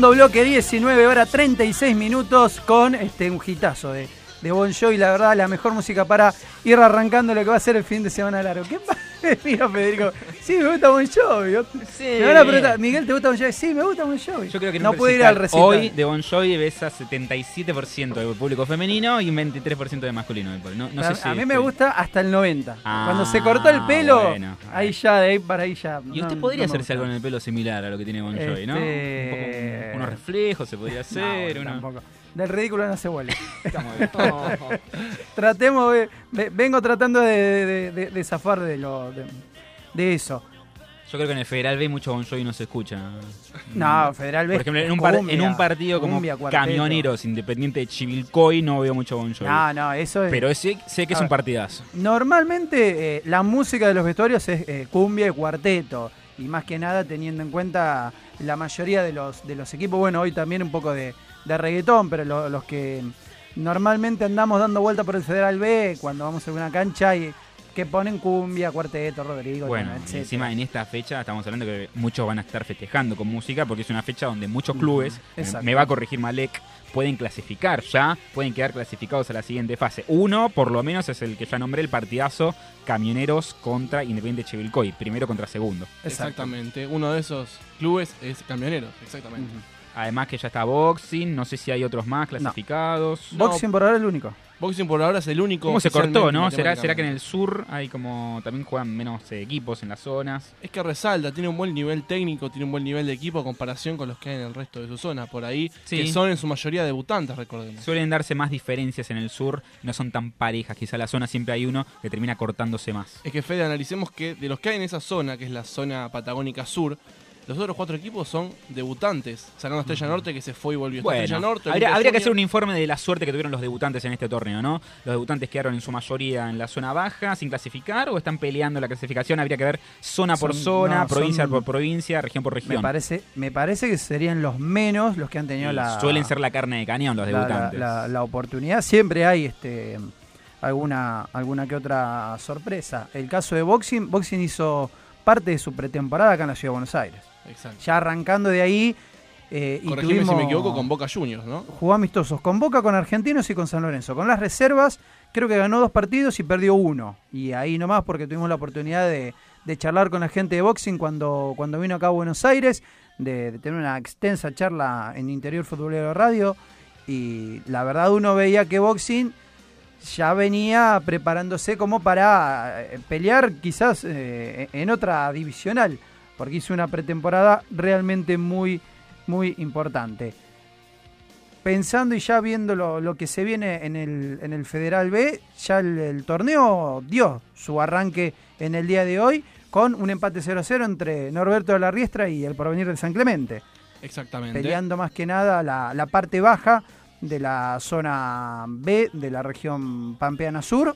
Segundo bloque, 19 horas 36 minutos con este un hitazo de, de Bon Jovi, la verdad, la mejor música para ir arrancando lo que va a ser el fin de semana largo. ¿Qué pasa? Mira, Federico. Sí, me gusta Bon Jovi. Me van a preguntar, Miguel, ¿te gusta Bon Jovi? Sí, me gusta Bon Jovi. Yo creo que no puede ir al recital. Hoy de Bon Jovi ves a 77% del público femenino y un 23% de masculino. No, no a, sé si a mí me gusta hasta el 90. Ah, Cuando se cortó el pelo, bueno. ahí ya, de ahí para ahí ya. Y usted podría no hacerse algo en el pelo similar a lo que tiene Bon Jovi, ¿no? Este- Un poco, un- unos reflejos se podría hacer. bueno, tampoco. Del ridículo no se vuelve. Oh. Tratemos, de- ve- vengo tratando de, de- de- de zafar de, lo, de, de eso. Yo creo que en el Federal B mucho Bon Jovi no se escucha. No, Federal B Por ejemplo, en un, par- cumbia, en un partido como. Camioneros Independiente de Chivilcoy no veo mucho Bon Jovi. No, no, eso es. Pero sé, sé que es un partidazo. Normalmente eh, la música de los vestuarios es eh, cumbia y cuarteto. Y más que nada teniendo en cuenta la mayoría de los, de los equipos. Bueno, hoy también un poco de, de reggaetón, pero lo- los que normalmente andamos dando vuelta por el Federal B cuando vamos a una cancha y que ponen cumbia, cuarteto, Rodrigo, Bueno, encima en esta fecha estamos hablando que muchos van a estar festejando con música porque es una fecha donde muchos clubes, exacto. me va a corregir Malek, pueden clasificar ya, pueden quedar clasificados a la siguiente fase. Uno, por lo menos, es el que ya nombré, el partidazo Camioneros contra Independiente Chivilcoy, primero contra segundo. Exactamente. Uno de esos clubes es Camioneros, exactamente. Además que ya está Boxing, no sé si hay otros más clasificados. Boxing por ahora es el único. Boxing por ahora es el único. ¿Cómo se cortó, no? ¿Será, ¿Será que en el sur hay como también juegan menos eh, equipos en las zonas? Es que resalta, tiene un buen nivel técnico, tiene un buen nivel de equipo a comparación con los que hay en el resto de su zona. Por ahí, Sí. que son en su mayoría debutantes, recordemos. Suelen darse más diferencias en el sur, no son tan parejas. Quizá la zona siempre hay uno que termina cortándose más. Es que, Fede, analicemos que de los que hay en esa zona, que es la zona patagónica sur, los otros cuatro equipos son debutantes, sacando a Estrella Norte que se fue y volvió. Bueno, Estrella Norte, habría, que hacer un informe de la suerte que tuvieron los debutantes en este torneo, ¿no? Los debutantes quedaron en su mayoría en la zona baja, sin clasificar, o están peleando la clasificación. Habría que ver zona por zona, no, provincia son- por provincia, región por Me región. parece, me parece que serían los menos los que han tenido la. Suelen ser la carne de cañón los la- la- debutantes. La, la oportunidad. Siempre hay este alguna, alguna que otra sorpresa. El caso de Boxing, Boxing hizo parte de su pretemporada acá en la Ciudad de Buenos Aires. Exacto. Ya arrancando de ahí. eh, y si me equivoco, con Boca Juniors, ¿no? Jugó amistosos con Boca, con Argentinos y con San Lorenzo. Con las reservas, creo que ganó dos partidos y perdió uno. Y ahí nomás porque tuvimos la oportunidad de, de charlar con la gente de boxing cuando, cuando vino acá a Buenos Aires, de, de tener una extensa charla en Interior Futbolero Radio. Y la verdad uno veía que boxing ya venía preparándose como para eh, pelear quizás eh, en otra divisional, porque hizo una pretemporada realmente muy, muy importante. Pensando y ya viendo lo, lo que se viene en el, en el Federal B, ya el, el torneo dio su arranque en el día de hoy con un empate 0-0 entre Norberto de la Riestra y el Porvenir de San Clemente Exactamente. peleando más que nada la, la parte baja de la zona B de la región Pampeana Sur.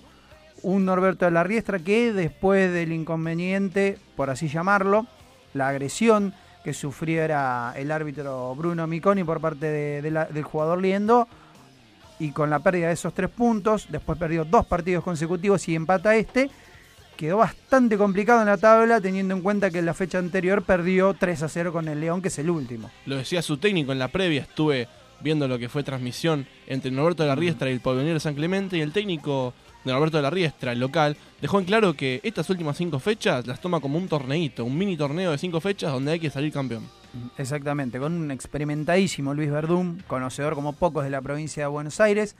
Un Norberto de la Riestra que después del inconveniente, por así llamarlo, la agresión que sufriera el árbitro Bruno Miconi por parte del jugador Liendo, y con la pérdida de esos tres puntos, después perdió dos partidos consecutivos y empata este, quedó bastante complicado en la tabla teniendo en cuenta que en la fecha anterior perdió 3 a 0 con el León, que es el último. Lo decía su técnico en la previa, estuve viendo lo que fue transmisión entre Norberto de la Riestra y el de San Clemente y el técnico de Norberto de la Riestra, el local, dejó en claro que estas últimas cinco fechas las toma como un torneito, un mini torneo de cinco fechas donde hay que salir campeón. Exactamente, con un experimentadísimo Luis Verdún, conocedor como pocos de la provincia de Buenos Aires,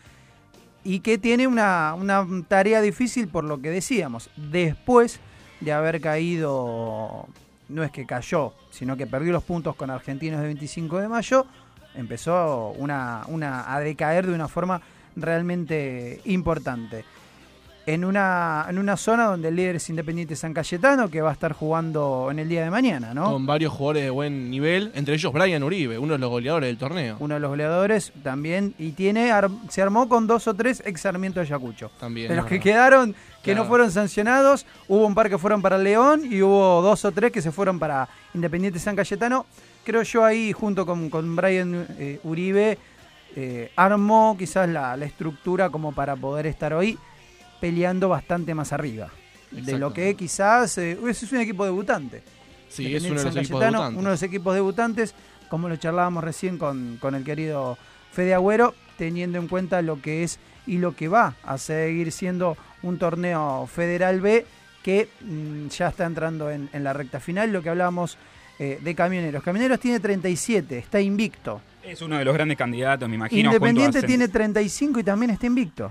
y que tiene una, una tarea difícil por lo que decíamos. Después de haber caído, no es que cayó, sino que perdió los puntos con Argentinos de 25 de mayo, empezó una, una, a decaer de una forma realmente importante. En una, en una zona donde el líder es Independiente San Cayetano, que va a estar jugando en el día de mañana, ¿no? Con varios jugadores de buen nivel, entre ellos Brian Uribe, uno de los goleadores del torneo. uno de los goleadores también, y tiene ar- se armó con dos o tres ex Sarmiento de Ayacucho. También. De los que quedaron, que Claro. no fueron sancionados, hubo un par que fueron para León y hubo dos o tres que se fueron para Independiente San Cayetano. Creo yo ahí, junto con, con Brian eh, Uribe, eh, armó quizás la, la estructura como para poder estar hoy peleando bastante más arriba. De lo que quizás eh, es un equipo debutante. Sí, es uno de los equipos debutantes. uno de los equipos debutantes, como lo charlábamos recién con, con el querido Fede Agüero, teniendo en cuenta lo que es y lo que va a seguir siendo un torneo federal B que mm, ya está entrando en, en la recta final, lo que hablábamos eh, de Camioneros. Camioneros tiene 37, está invicto. Es uno de los grandes candidatos, me imagino. Independiente junto a Cen- tiene 35 y también está invicto.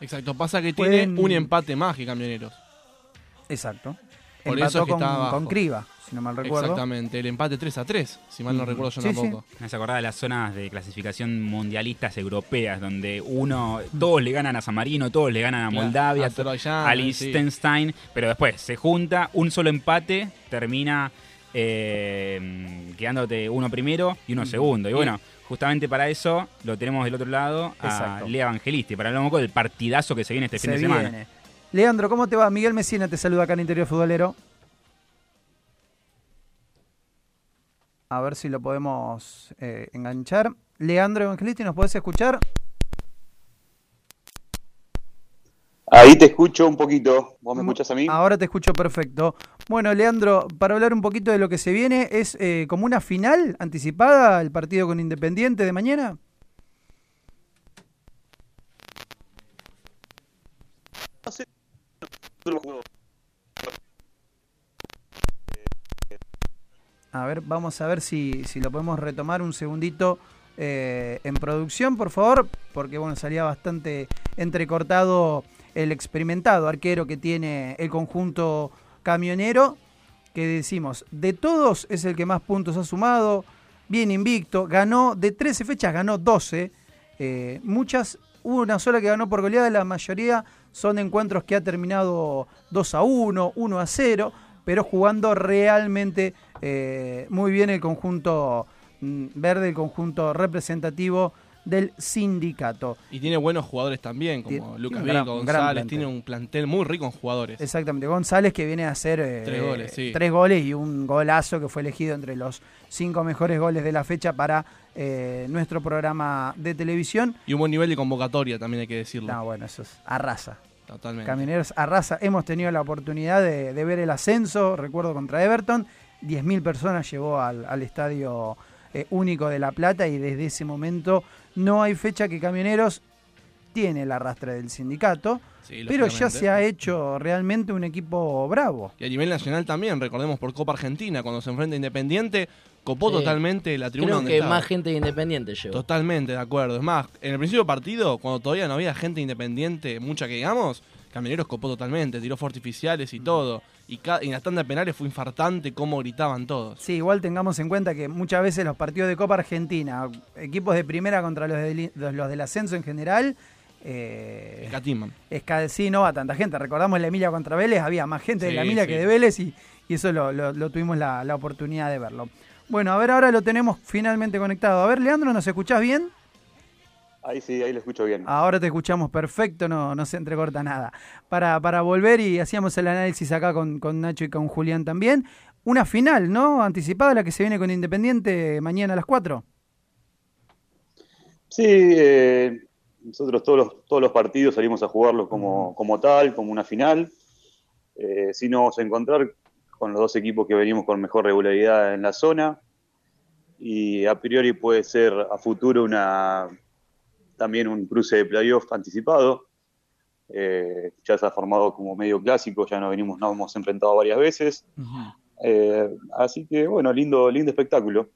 Exacto, pasa que Pueden- tiene un empate más que Camioneros. Exacto. Por empató eso es que con, está abajo. con Criba, si no mal recuerdo. Exactamente, el empate 3 a 3, si mal no Mm. recuerdo yo Sí, sí. tampoco. Me hace acordar de las zonas de clasificación mundialistas europeas, donde uno, todos le ganan a San Marino, todos le ganan a Claro, Moldavia, Azerbaiyán, a sí. Liechtenstein, pero después se junta, un solo empate, termina eh, quedándote uno primero y uno segundo. Y bueno, justamente para eso lo tenemos del otro lado a Exacto. Lea Evangelisti, para hablar un poco del partidazo que se viene este fin de semana. Leandro, ¿cómo te va? Miguel Mesina te saluda acá en Interior Futbolero. A ver si lo podemos eh, enganchar. Leandro Evangelisti, ¿nos podés escuchar? Ahí te escucho un poquito. ¿Vos me escuchás a mí? Ahora te escucho perfecto. Bueno, Leandro, para hablar un poquito de lo que se viene, ¿es eh, como una final anticipada el partido con Independiente de mañana? No sé. A ver, vamos a ver si, si lo podemos retomar un segundito eh, en producción, por favor, porque bueno, salía bastante entrecortado el experimentado arquero que tiene el conjunto camionero, que decimos, de todos es el que más puntos ha sumado, bien invicto, ganó, de 13 fechas ganó 12, eh, muchas, una sola que ganó por goleada, la mayoría son encuentros que ha terminado 2 a 1, 1 a 0, pero jugando realmente eh, muy bien el conjunto mm, verde, el conjunto representativo del sindicato. Y tiene buenos jugadores también, como Lucas Vico, gran González. Tiene un plantel muy rico en jugadores. Exactamente, González que viene a hacer eh, Tres goles, sí. tres goles y un golazo que fue elegido entre los cinco mejores goles de la fecha para eh, nuestro programa de televisión. Y un buen nivel de convocatoria, también hay que decirlo. No, bueno, eso es arrasa. Totalmente. Camioneros arrasa. Hemos tenido la oportunidad de, de ver el ascenso, recuerdo contra Everton. 10.000 personas llevó al, al estadio eh, único de La Plata y desde ese momento no hay fecha que Camioneros tiene el arrastre del sindicato, Sí, pero ya se ha hecho realmente un equipo bravo. Y a nivel nacional también, recordemos por Copa Argentina, cuando se enfrenta a Independiente, copó Sí. totalmente la tribuna Creo donde que estaba. más gente de Independiente llegó. Totalmente, de acuerdo. Es más, en el principio del partido, cuando todavía no había gente independiente, mucha que digamos, Camioneros copó totalmente, tiró fuegos artificiales y todo. Y, en las tandas penales fue infartante cómo gritaban todos. Sí, igual tengamos en cuenta que muchas veces los partidos de Copa Argentina, equipos de primera contra los, del- los del ascenso en general, eh, Escatiman. esca- sí, no va tanta gente. Recordamos la Emilia contra Vélez, había más gente de la Emilia sí. que de Vélez y, y eso lo, lo- lo tuvimos la, la oportunidad de verlo. Bueno, a ver, ahora lo tenemos finalmente conectado. A ver, Leandro, ¿nos escuchás bien? Ahí sí, ahí lo escucho bien. Ahora te escuchamos perfecto, no, no se entrecorta nada. Para, para volver y hacíamos el análisis acá con, con Nacho y con Julián también. Una final, ¿no? Anticipada la que se viene con Independiente mañana a las 4. Sí, eh, nosotros todos los, todos los partidos salimos a jugarlos como, como tal, como una final. Eh, sí nos vamos a encontrar con los dos equipos que venimos con mejor regularidad en la zona. Y a priori puede ser a futuro una también un cruce de playoff anticipado. Eh, ya se ha formado como medio clásico, ya nos venimos, nos hemos enfrentado varias veces. Eh, así que bueno, lindo, lindo espectáculo.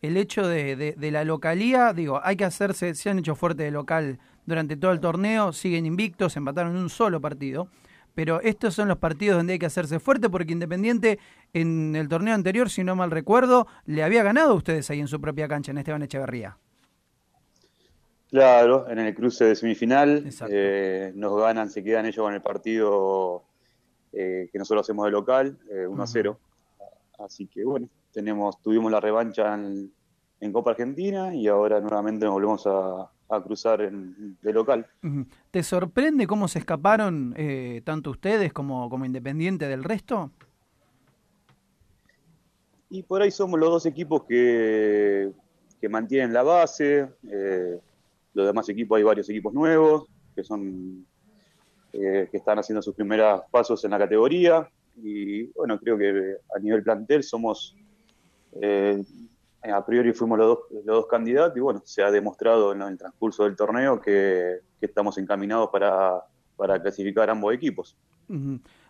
El hecho de, de- de la localía, digo, hay que hacerse, se han hecho fuerte de local durante todo el torneo, siguen invictos, empataron un solo partido. Pero estos son los partidos donde hay que hacerse fuerte porque Independiente en el torneo anterior, si no mal recuerdo, le había ganado a ustedes ahí en su propia cancha, en Esteban Echeverría. Claro, en el cruce de semifinal eh, nos ganan, se quedan ellos con el partido eh, que nosotros hacemos de local, eh, 1 a 0. Así que bueno, tenemos, tuvimos la revancha en, en Copa Argentina y ahora nuevamente nos volvemos a, a cruzar en- de local. ¿Te sorprende cómo se escaparon eh, tanto ustedes como, como Independiente del resto? Y por ahí somos los dos equipos que, que mantienen la base. eh, los demás equipos, hay varios equipos nuevos que son eh, que están haciendo sus primeros pasos en la categoría. Y bueno, creo que a nivel plantel somos, eh, a priori fuimos los dos, los dos candidatos y bueno, se ha demostrado en el transcurso del torneo que, que estamos encaminados para, para clasificar ambos equipos.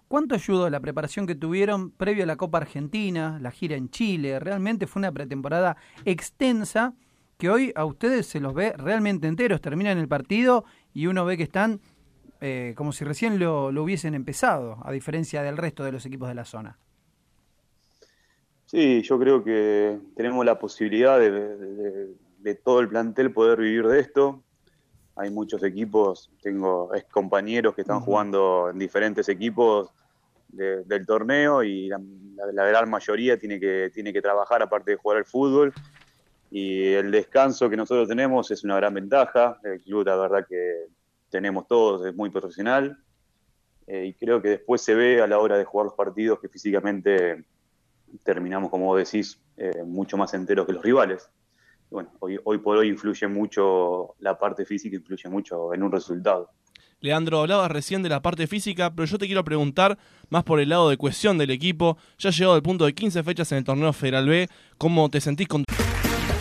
¿Cuánto ayudó la preparación que tuvieron previo a la Copa Argentina, la gira en Chile? Realmente fue una pretemporada extensa que hoy a ustedes se los ve realmente enteros. Terminan el partido y uno ve que están eh, como si recién lo, lo hubiesen empezado, a diferencia del resto de los equipos de la zona. Sí, yo creo que tenemos la posibilidad de, de- de todo el plantel poder vivir de esto. Hay muchos equipos, tengo ex compañeros que están jugando en diferentes equipos de- del torneo y la, la- la gran mayoría tiene que, tiene que trabajar aparte de jugar al fútbol. Y el descanso que nosotros tenemos es una gran ventaja. El club, la verdad que tenemos todos, es muy profesional. Eh, y creo que después se ve a la hora de jugar los partidos que físicamente terminamos, como vos decís, eh, mucho más enteros que los rivales. Bueno, hoy, hoy por hoy influye mucho, la parte física influye mucho en un resultado. Leandro, hablabas recién de la parte física, pero yo te quiero preguntar más por el lado de cohesión del equipo. Ya has llegado al punto de 15 fechas en el torneo Federal B. ¿Cómo te sentís con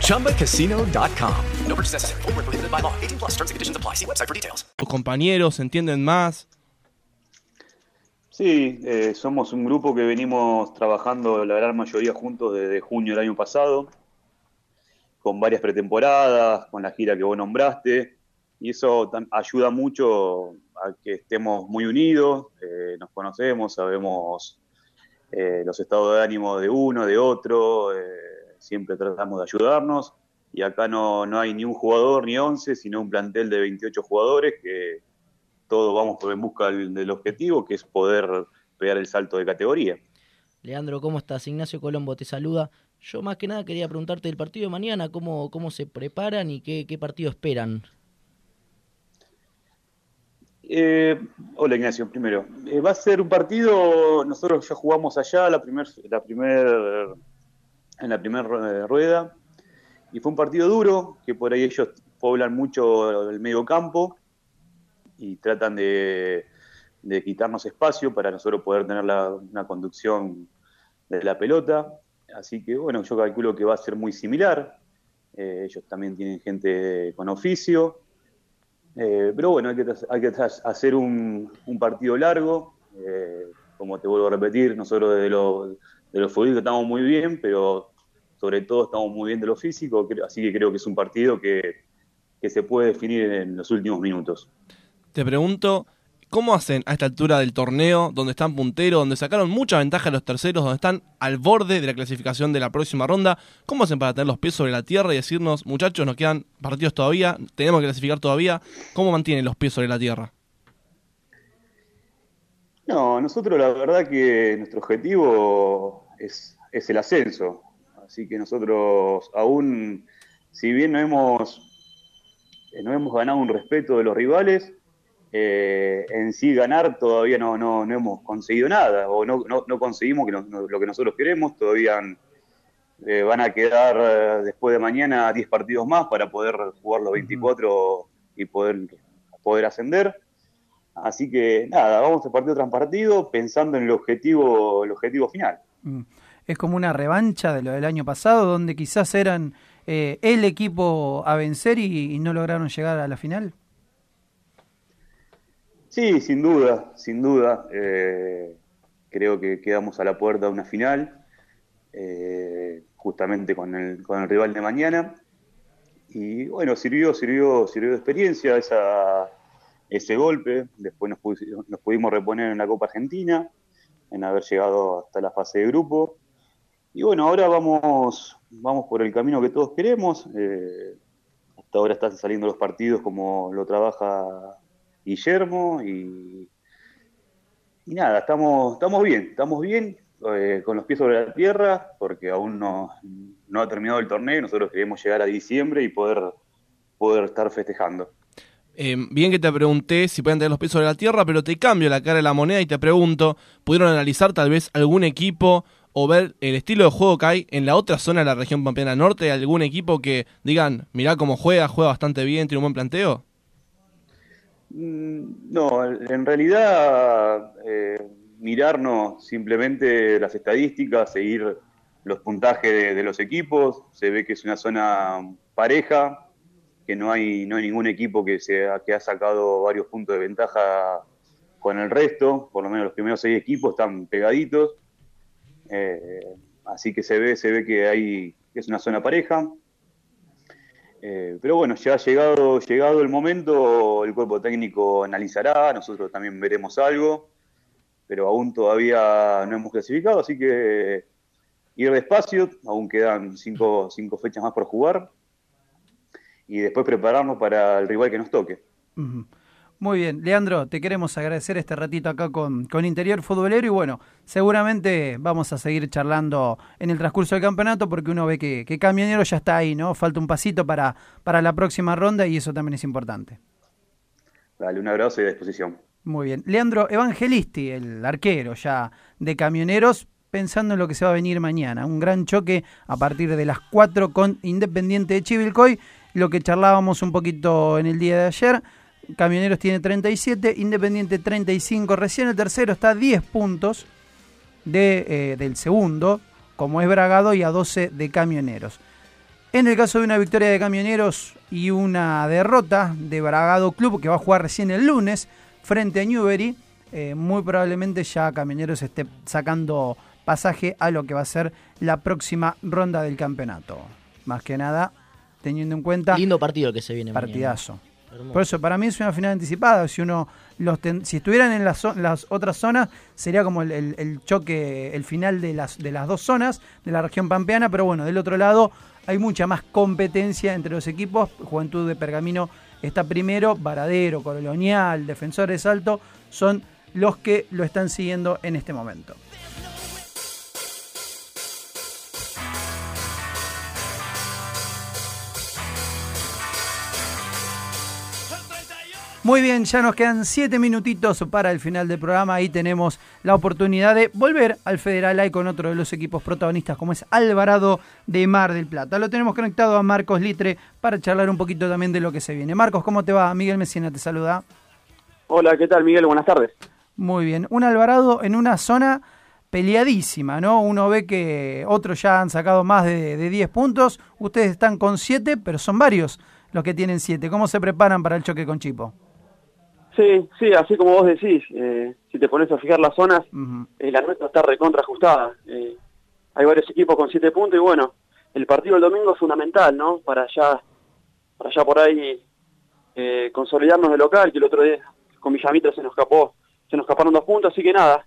ChumbaCasino.com. No purchase necessary. Void where prohibited by law. 18 plus terms and conditions apply. See website for details. tus compañeros? ¿Se entienden más? Sí, eh, somos un grupo que venimos trabajando la gran mayoría juntos desde junio del año pasado, con varias pretemporadas, con la gira que vos nombraste, y eso ayuda mucho a que estemos muy unidos, eh, nos conocemos, sabemos eh, los estados de ánimo de uno, de otro, eh, siempre tratamos de ayudarnos, y acá no, no hay ni un jugador ni 11, sino un plantel de 28 jugadores que todos vamos en busca del, del objetivo, que es poder pegar el salto de categoría. Leandro, ¿cómo estás? Ignacio Colombo te saluda. Yo más que nada quería preguntarte del partido de mañana, cómo, cómo se preparan y qué, qué partido esperan. Eh, hola Ignacio, primero. Eh, va a ser un partido, nosotros ya jugamos allá la primer, la primer, en la primera rueda, y fue un partido duro, que por ahí ellos poblan mucho el medio campo y tratan de, de quitarnos espacio para nosotros poder tener la- una conducción de la pelota. Así que bueno, yo calculo que va a ser muy similar. Eh, ellos también tienen gente con oficio. Eh, pero bueno, hay que, hay que hacer un, un partido largo. Eh, como te vuelvo a repetir, nosotros de lo, de lo futbolístico estamos muy bien, pero sobre todo estamos muy bien de lo físico. Así que creo que es un partido que, que se puede definir en los últimos minutos. Te pregunto, ¿cómo hacen a esta altura del torneo, donde están punteros, donde sacaron mucha ventaja a los terceros, donde están al borde de la clasificación de la próxima ronda? ¿Cómo hacen para tener los pies sobre la tierra y decirnos, muchachos, nos quedan partidos todavía, tenemos que clasificar todavía? ¿Cómo mantienen los pies sobre la tierra? No, nosotros la verdad que nuestro objetivo es, es el ascenso. Así que nosotros aún, si bien no hemos, eh, no hemos ganado un respeto de los rivales, eh, en sí ganar todavía no, no, no hemos conseguido nada o no, no, no conseguimos que lo que nosotros queremos. Todavía eh, van a quedar después de mañana 10 partidos más para poder jugar los 24 y poder, poder ascender. Así que nada, vamos a partido tras partido pensando en el objetivo, el objetivo final. Mm. Es como una revancha de lo del año pasado, donde quizás eran eh, el equipo a vencer y, no lograron llegar a la final. Sí, sin duda, sin duda. Eh, creo que quedamos a la puerta de una final, eh, justamente con el, con el rival de mañana. Y bueno, sirvió, sirvió, sirvió de experiencia esa, ese golpe. Después nos, nos pudimos reponer en la Copa Argentina, en haber llegado hasta la fase de grupo. Y bueno, ahora vamos, vamos por el camino que todos queremos. Eh, hasta ahora están saliendo los partidos como lo trabaja Guillermo y, y nada, estamos, estamos bien, estamos bien eh, con los pies sobre la tierra porque aún no, no ha terminado el torneo nosotros queremos llegar a diciembre y poder, poder estar festejando. Eh, bien que te pregunté si pueden tener los pies sobre la tierra, pero te cambio la cara de la moneda y te pregunto, ¿pudieron analizar tal vez algún equipo o ver el estilo de juego que hay en la otra zona de la región Pampeana Norte? ¿Algún equipo que digan, mirá cómo juega, juega bastante bien, tiene un buen planteo? Mm, No, en realidad eh, mi mirarnos simplemente las estadísticas, seguir los puntajes de los equipos. Se ve que es una zona pareja, que no hay, no hay ningún equipo que, se que ha sacado varios puntos de ventaja con el resto. Por lo menos los primeros seis equipos están pegaditos. Eh, así que se ve, se ve que hay, es una zona pareja. Eh, pero bueno, ya ha llegado, llegado el momento, el cuerpo técnico analizará, nosotros también veremos algo, pero aún todavía no hemos clasificado, así que ir despacio, aún quedan cinco, cinco fechas más por jugar, y después prepararnos para el rival que nos toque. Muy bien, Leandro, te queremos agradecer este ratito acá con, con Interior Futbolero y bueno, seguramente vamos a seguir charlando en el transcurso del campeonato porque uno ve que, que Camionero ya está ahí, ¿no? Falta un pasito para, para la próxima ronda y eso también es importante. Dale, un abrazo y a disposición. Muy bien. Leandro Evangelisti, el arquero ya de Camioneros, pensando en lo que se va a venir mañana. Un gran choque a partir de las 4 con Independiente de Chivilcoy. Lo que charlábamos un poquito en el día de ayer. Camioneros tiene 37, Independiente 35. Recién el tercero está a 10 puntos de, eh, del segundo, como es Bragado, y a 12 de Camioneros. En el caso de una victoria de Camioneros y una derrota de Bragado Club, que va a jugar recién el lunes frente a Newbery, eh, muy probablemente ya Camioneros esté sacando pasaje a lo que va a ser la próxima ronda del campeonato. Más que nada, teniendo en cuenta... Lindo partido que se viene. Partidazo. Por eso, para mí es una final anticipada. Si uno los ten- si estuvieran en las, las otras zonas, sería como el, el- el choque, el final de las, de las dos zonas de la región pampeana. Pero bueno, del otro lado hay mucha más competencia entre los equipos. Juventud de Pergamino está primero, Varadero, Colonial, Defensores de Salto son los que lo están siguiendo en este momento. Muy bien, ya nos quedan siete minutitos para el final del programa. Ahí tenemos la oportunidad de volver al Federal A con otro de los equipos protagonistas, como es Alvarado de Mar del Plata. Lo tenemos conectado a Marcos Litre para charlar un poquito también de lo que se viene. Marcos, ¿cómo te va? Miguel Messina te saluda. Hola, ¿qué tal Miguel? Buenas tardes. Muy bien. Un Alvarado en una zona peleadísima, ¿no? Uno ve que otros ya han sacado más de, de 10 puntos. Ustedes están con 7, pero son varios los que tienen 7. ¿Cómo se preparan para el choque con Chipo? Sí, sí, así como vos decís, eh, si te pones a fijar las zonas, eh, la nuestra está recontra ajustada. Eh, hay varios equipos con siete puntos y bueno, el partido del domingo es fundamental, ¿no? Para ya, para ya por ahí eh, consolidarnos de local, que el otro día con Villamitra se nos escapó, se nos escaparon dos puntos, así que nada,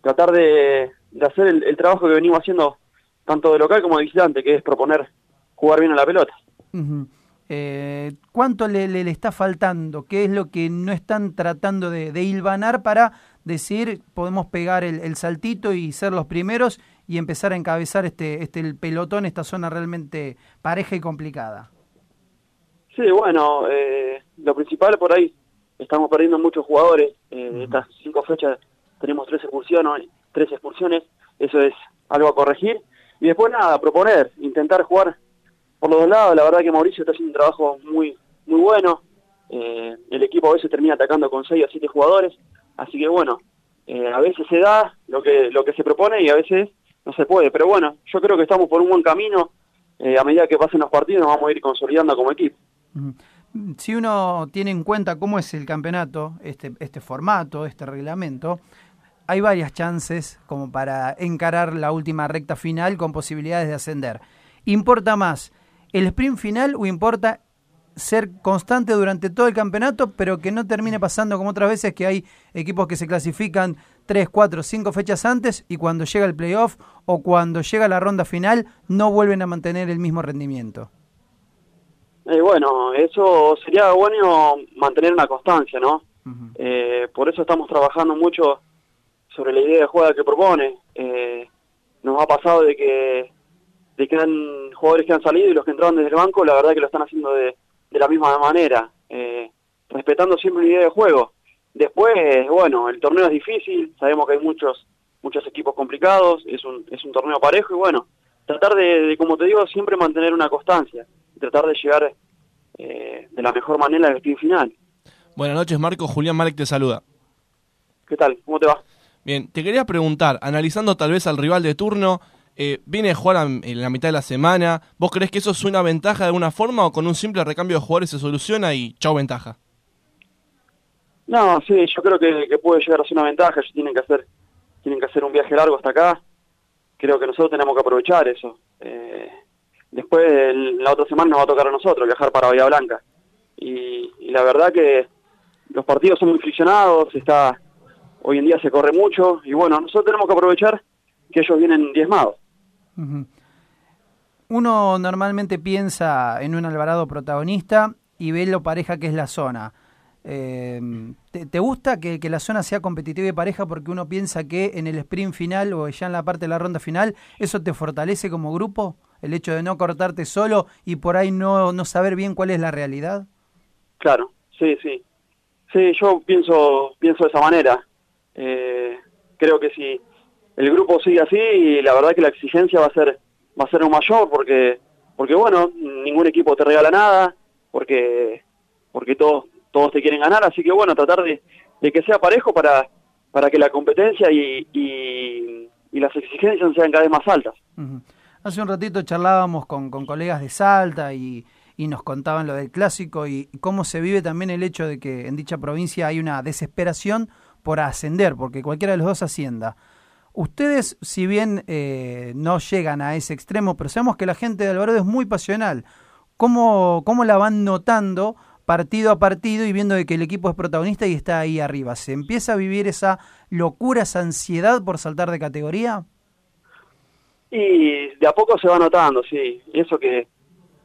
tratar de, de hacer el, el trabajo que venimos haciendo tanto de local como de visitante, que es proponer jugar bien a la pelota. Ujú. Eh, ¿Cuánto le, le- le está faltando? ¿Qué es lo que no están tratando de, de hilvanar para decir podemos pegar el, el saltito y ser los primeros y empezar a encabezar este, este el pelotón, esta zona realmente pareja y complicada? Sí, bueno, eh, lo principal por ahí, estamos perdiendo muchos jugadores. Eh, Estas cinco fechas tenemos tres expulsiones, tres expulsiones, eso es algo a corregir. Y después nada, proponer, intentar jugar por los dos lados. La verdad que Mauricio está haciendo un trabajo muy muy bueno. Eh, el equipo a veces termina atacando con seis o siete jugadores, así que bueno, eh, a veces se da lo que lo que se propone y a veces no se puede. Pero bueno, yo creo que estamos por un buen camino. Eh, a medida que pasen los partidos nos vamos a ir consolidando como equipo. Si uno tiene en cuenta cómo es el campeonato, este, este formato, este reglamento, hay varias chances como para encarar la última recta final con posibilidades de ascender. ¿Importa más el sprint final o importa ser constante durante todo el campeonato, pero que no termine pasando como otras veces que hay equipos que se clasifican 3, 4, 5 fechas antes y cuando llega el playoff o cuando llega la ronda final no vuelven a mantener el mismo rendimiento? Eh, bueno, eso sería bueno mantener una constancia, ¿no? Eh, por eso estamos trabajando mucho sobre la idea de juego que propone. Eh, nos ha pasado de que de que han jugadores que han salido y los que entraron desde el banco, la verdad que lo están haciendo de, de la misma manera, eh, respetando siempre una idea de juego. Después, bueno, el torneo es difícil, sabemos que hay muchos muchos equipos complicados, es un, es un torneo parejo y bueno, tratar de, de, como te digo, siempre mantener una constancia, tratar de llegar eh, de la mejor manera al sprint final. Buenas noches, Marco. Julián Marek te saluda. ¿Qué tal? ¿Cómo te va? Bien, te quería preguntar, analizando tal vez al rival de turno, eh, viene a jugar en la mitad de la semana, ¿vos crees que eso es una ventaja de alguna forma o con un simple recambio de jugadores se soluciona y chau ventaja? No, sí, yo creo que, que puede llegar a ser una ventaja. Ellos tienen que hacer, tienen que hacer un viaje largo hasta acá. Creo que nosotros tenemos que aprovechar eso. Eh, después, la otra semana nos va a tocar a nosotros viajar para Bahía Blanca. Y, y la verdad que los partidos son muy friccionados, está, hoy en día se corre mucho. Y bueno, nosotros tenemos que aprovechar que ellos vienen diezmados. Uno normalmente piensa en un Alvarado protagonista y ve lo pareja que es la zona. Eh, ¿te, gusta que, que la zona sea competitiva y pareja porque uno piensa que en el sprint final o ya en la parte de la ronda final eso te fortalece como grupo? El hecho de no cortarte solo y por ahí no, no saber bien cuál es la realidad. Claro, sí, sí. Sí, yo pienso, pienso de esa manera. Eh, creo que si el grupo sigue así, la verdad que la exigencia va a ser, va a ser aún mayor porque, porque bueno, ningún equipo te regala nada, porque, porque todos, todos te quieren ganar, así que bueno, tratar de, de que sea parejo para, para que la competencia y, y, y las exigencias sean cada vez más altas. Ujú. Hace un ratito charlábamos con, con colegas de Salta y, y nos contaban lo del clásico y, y cómo se vive también el hecho de que en dicha provincia hay una desesperación por ascender, porque cualquiera de los dos ascienda. Ustedes, si bien eh, no llegan a ese extremo, pero sabemos que la gente de Alvarado es muy pasional. ¿Cómo, ¿Cómo la van notando partido a partido y viendo de que el equipo es protagonista y está ahí arriba? ¿Se empieza a vivir esa locura, esa ansiedad por saltar de categoría? Y de a poco se va notando, sí. Y eso que,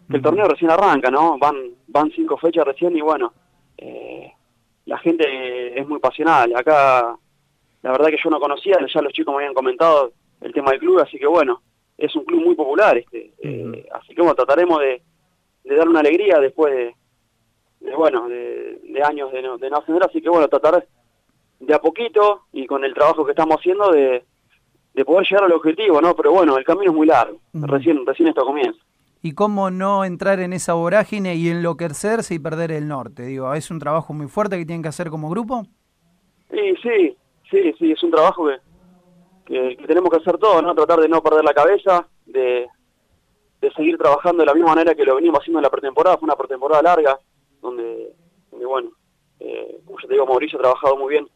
que el torneo recién arranca, ¿no? Van van cinco fechas recién y bueno, eh, la gente es muy pasional. Acá, la verdad que yo no conocía, ya los chicos me habían comentado el tema del club, así que bueno, es un club muy popular. este eh, Así que bueno, trataremos de, de dar una alegría después de, de, bueno, de, de años de no, de no ascender, así que bueno, tratar de a poquito y con el trabajo que estamos haciendo de, de poder llegar al objetivo, ¿no? Pero bueno, el camino es muy largo, recién, recién esto comienza. y cómo no entrar en esa vorágine y enloquecerse y perder el norte. Digo, es un trabajo muy fuerte que tienen que hacer como grupo. Sí, sí, sí, sí, es un trabajo que, que, que tenemos que hacer todos, ¿no? Tratar de no perder la cabeza, de, seguir trabajando de la misma manera que lo venimos haciendo en la pretemporada. Fue una pretemporada larga, donde, donde bueno, eh, como ya te digo, Mauricio ha trabajado muy bien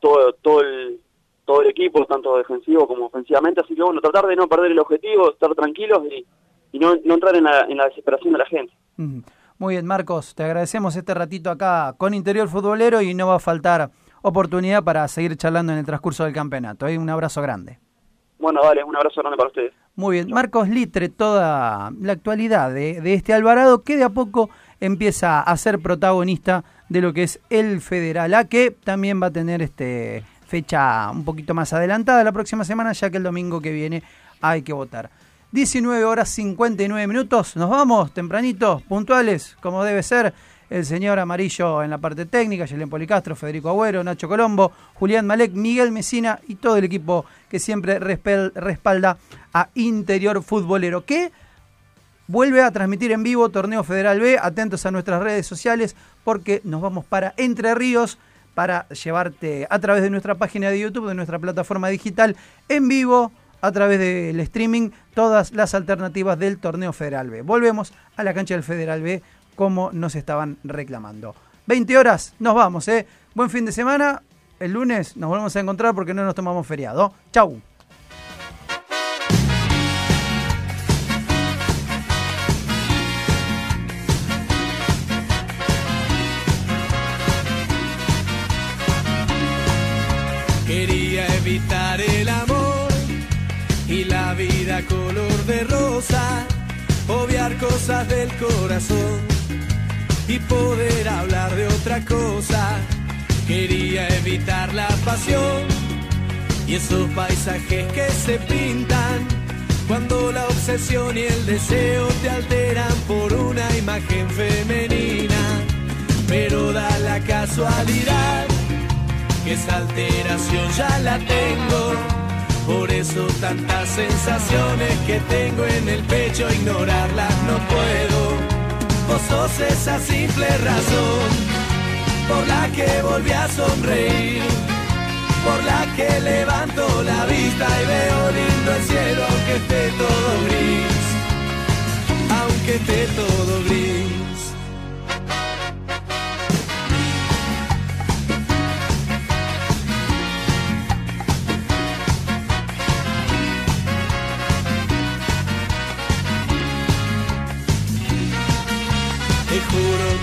todo, todo el todo el equipo, tanto defensivo como ofensivamente, así que bueno, tratar de no perder el objetivo, estar tranquilos y, no, no entrar en la, en la desesperación de la gente. Muy bien, Marcos, te agradecemos este ratito acá con Interior Futbolero y no va a faltar oportunidad para seguir charlando en el transcurso del campeonato. ¿eh? Un abrazo grande. Bueno, dale, un abrazo grande para ustedes. Muy bien, Marcos Litre, toda la actualidad de, de este Alvarado que de a poco empieza a ser protagonista de lo que es el Federal A, que también va a tener este fecha un poquito más adelantada la próxima semana, ya que el domingo que viene hay que votar. 19 horas 59 minutos, nos vamos tempranito, puntuales, como debe ser. El señor Amarillo en la parte técnica, Yelén Policastro, Federico Agüero, Nacho Colombo, Julián Malek, Miguel Mesina y todo el equipo que siempre respalda a Interior Futbolero, que vuelve a transmitir en vivo Torneo Federal B. Atentos a nuestras redes sociales porque nos vamos para Entre Ríos para llevarte a través de nuestra página de YouTube, de nuestra plataforma digital, en vivo, a través del streaming, todas las alternativas del Torneo Federal B. Volvemos a la cancha del Federal B como nos estaban reclamando. 20 horas, nos vamos, ¿eh? Buen fin de semana. El lunes nos volvemos a encontrar porque no nos tomamos feriado. Chau. Quería evitar el amor y la vida color de rosa, obviar cosas del corazón y poder hablar de otra cosa. Quería evitar la pasión y esos paisajes que se pintan cuando la obsesión y el deseo te alteran por una imagen femenina. Pero da la casualidad que esa alteración ya la tengo. Por eso tantas sensaciones que tengo en el pecho, ignorarlas no puedo. Vos esa simple razón por la que volví a sonreír, por la que levanto la vista y veo lindo el cielo aunque esté todo gris, aunque esté todo gris.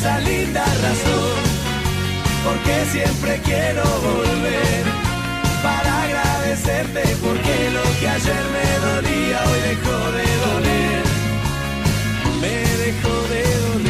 Esa linda razón, porque siempre quiero volver para agradecerte, porque lo que ayer me dolía hoy dejó de doler, me dejó de doler.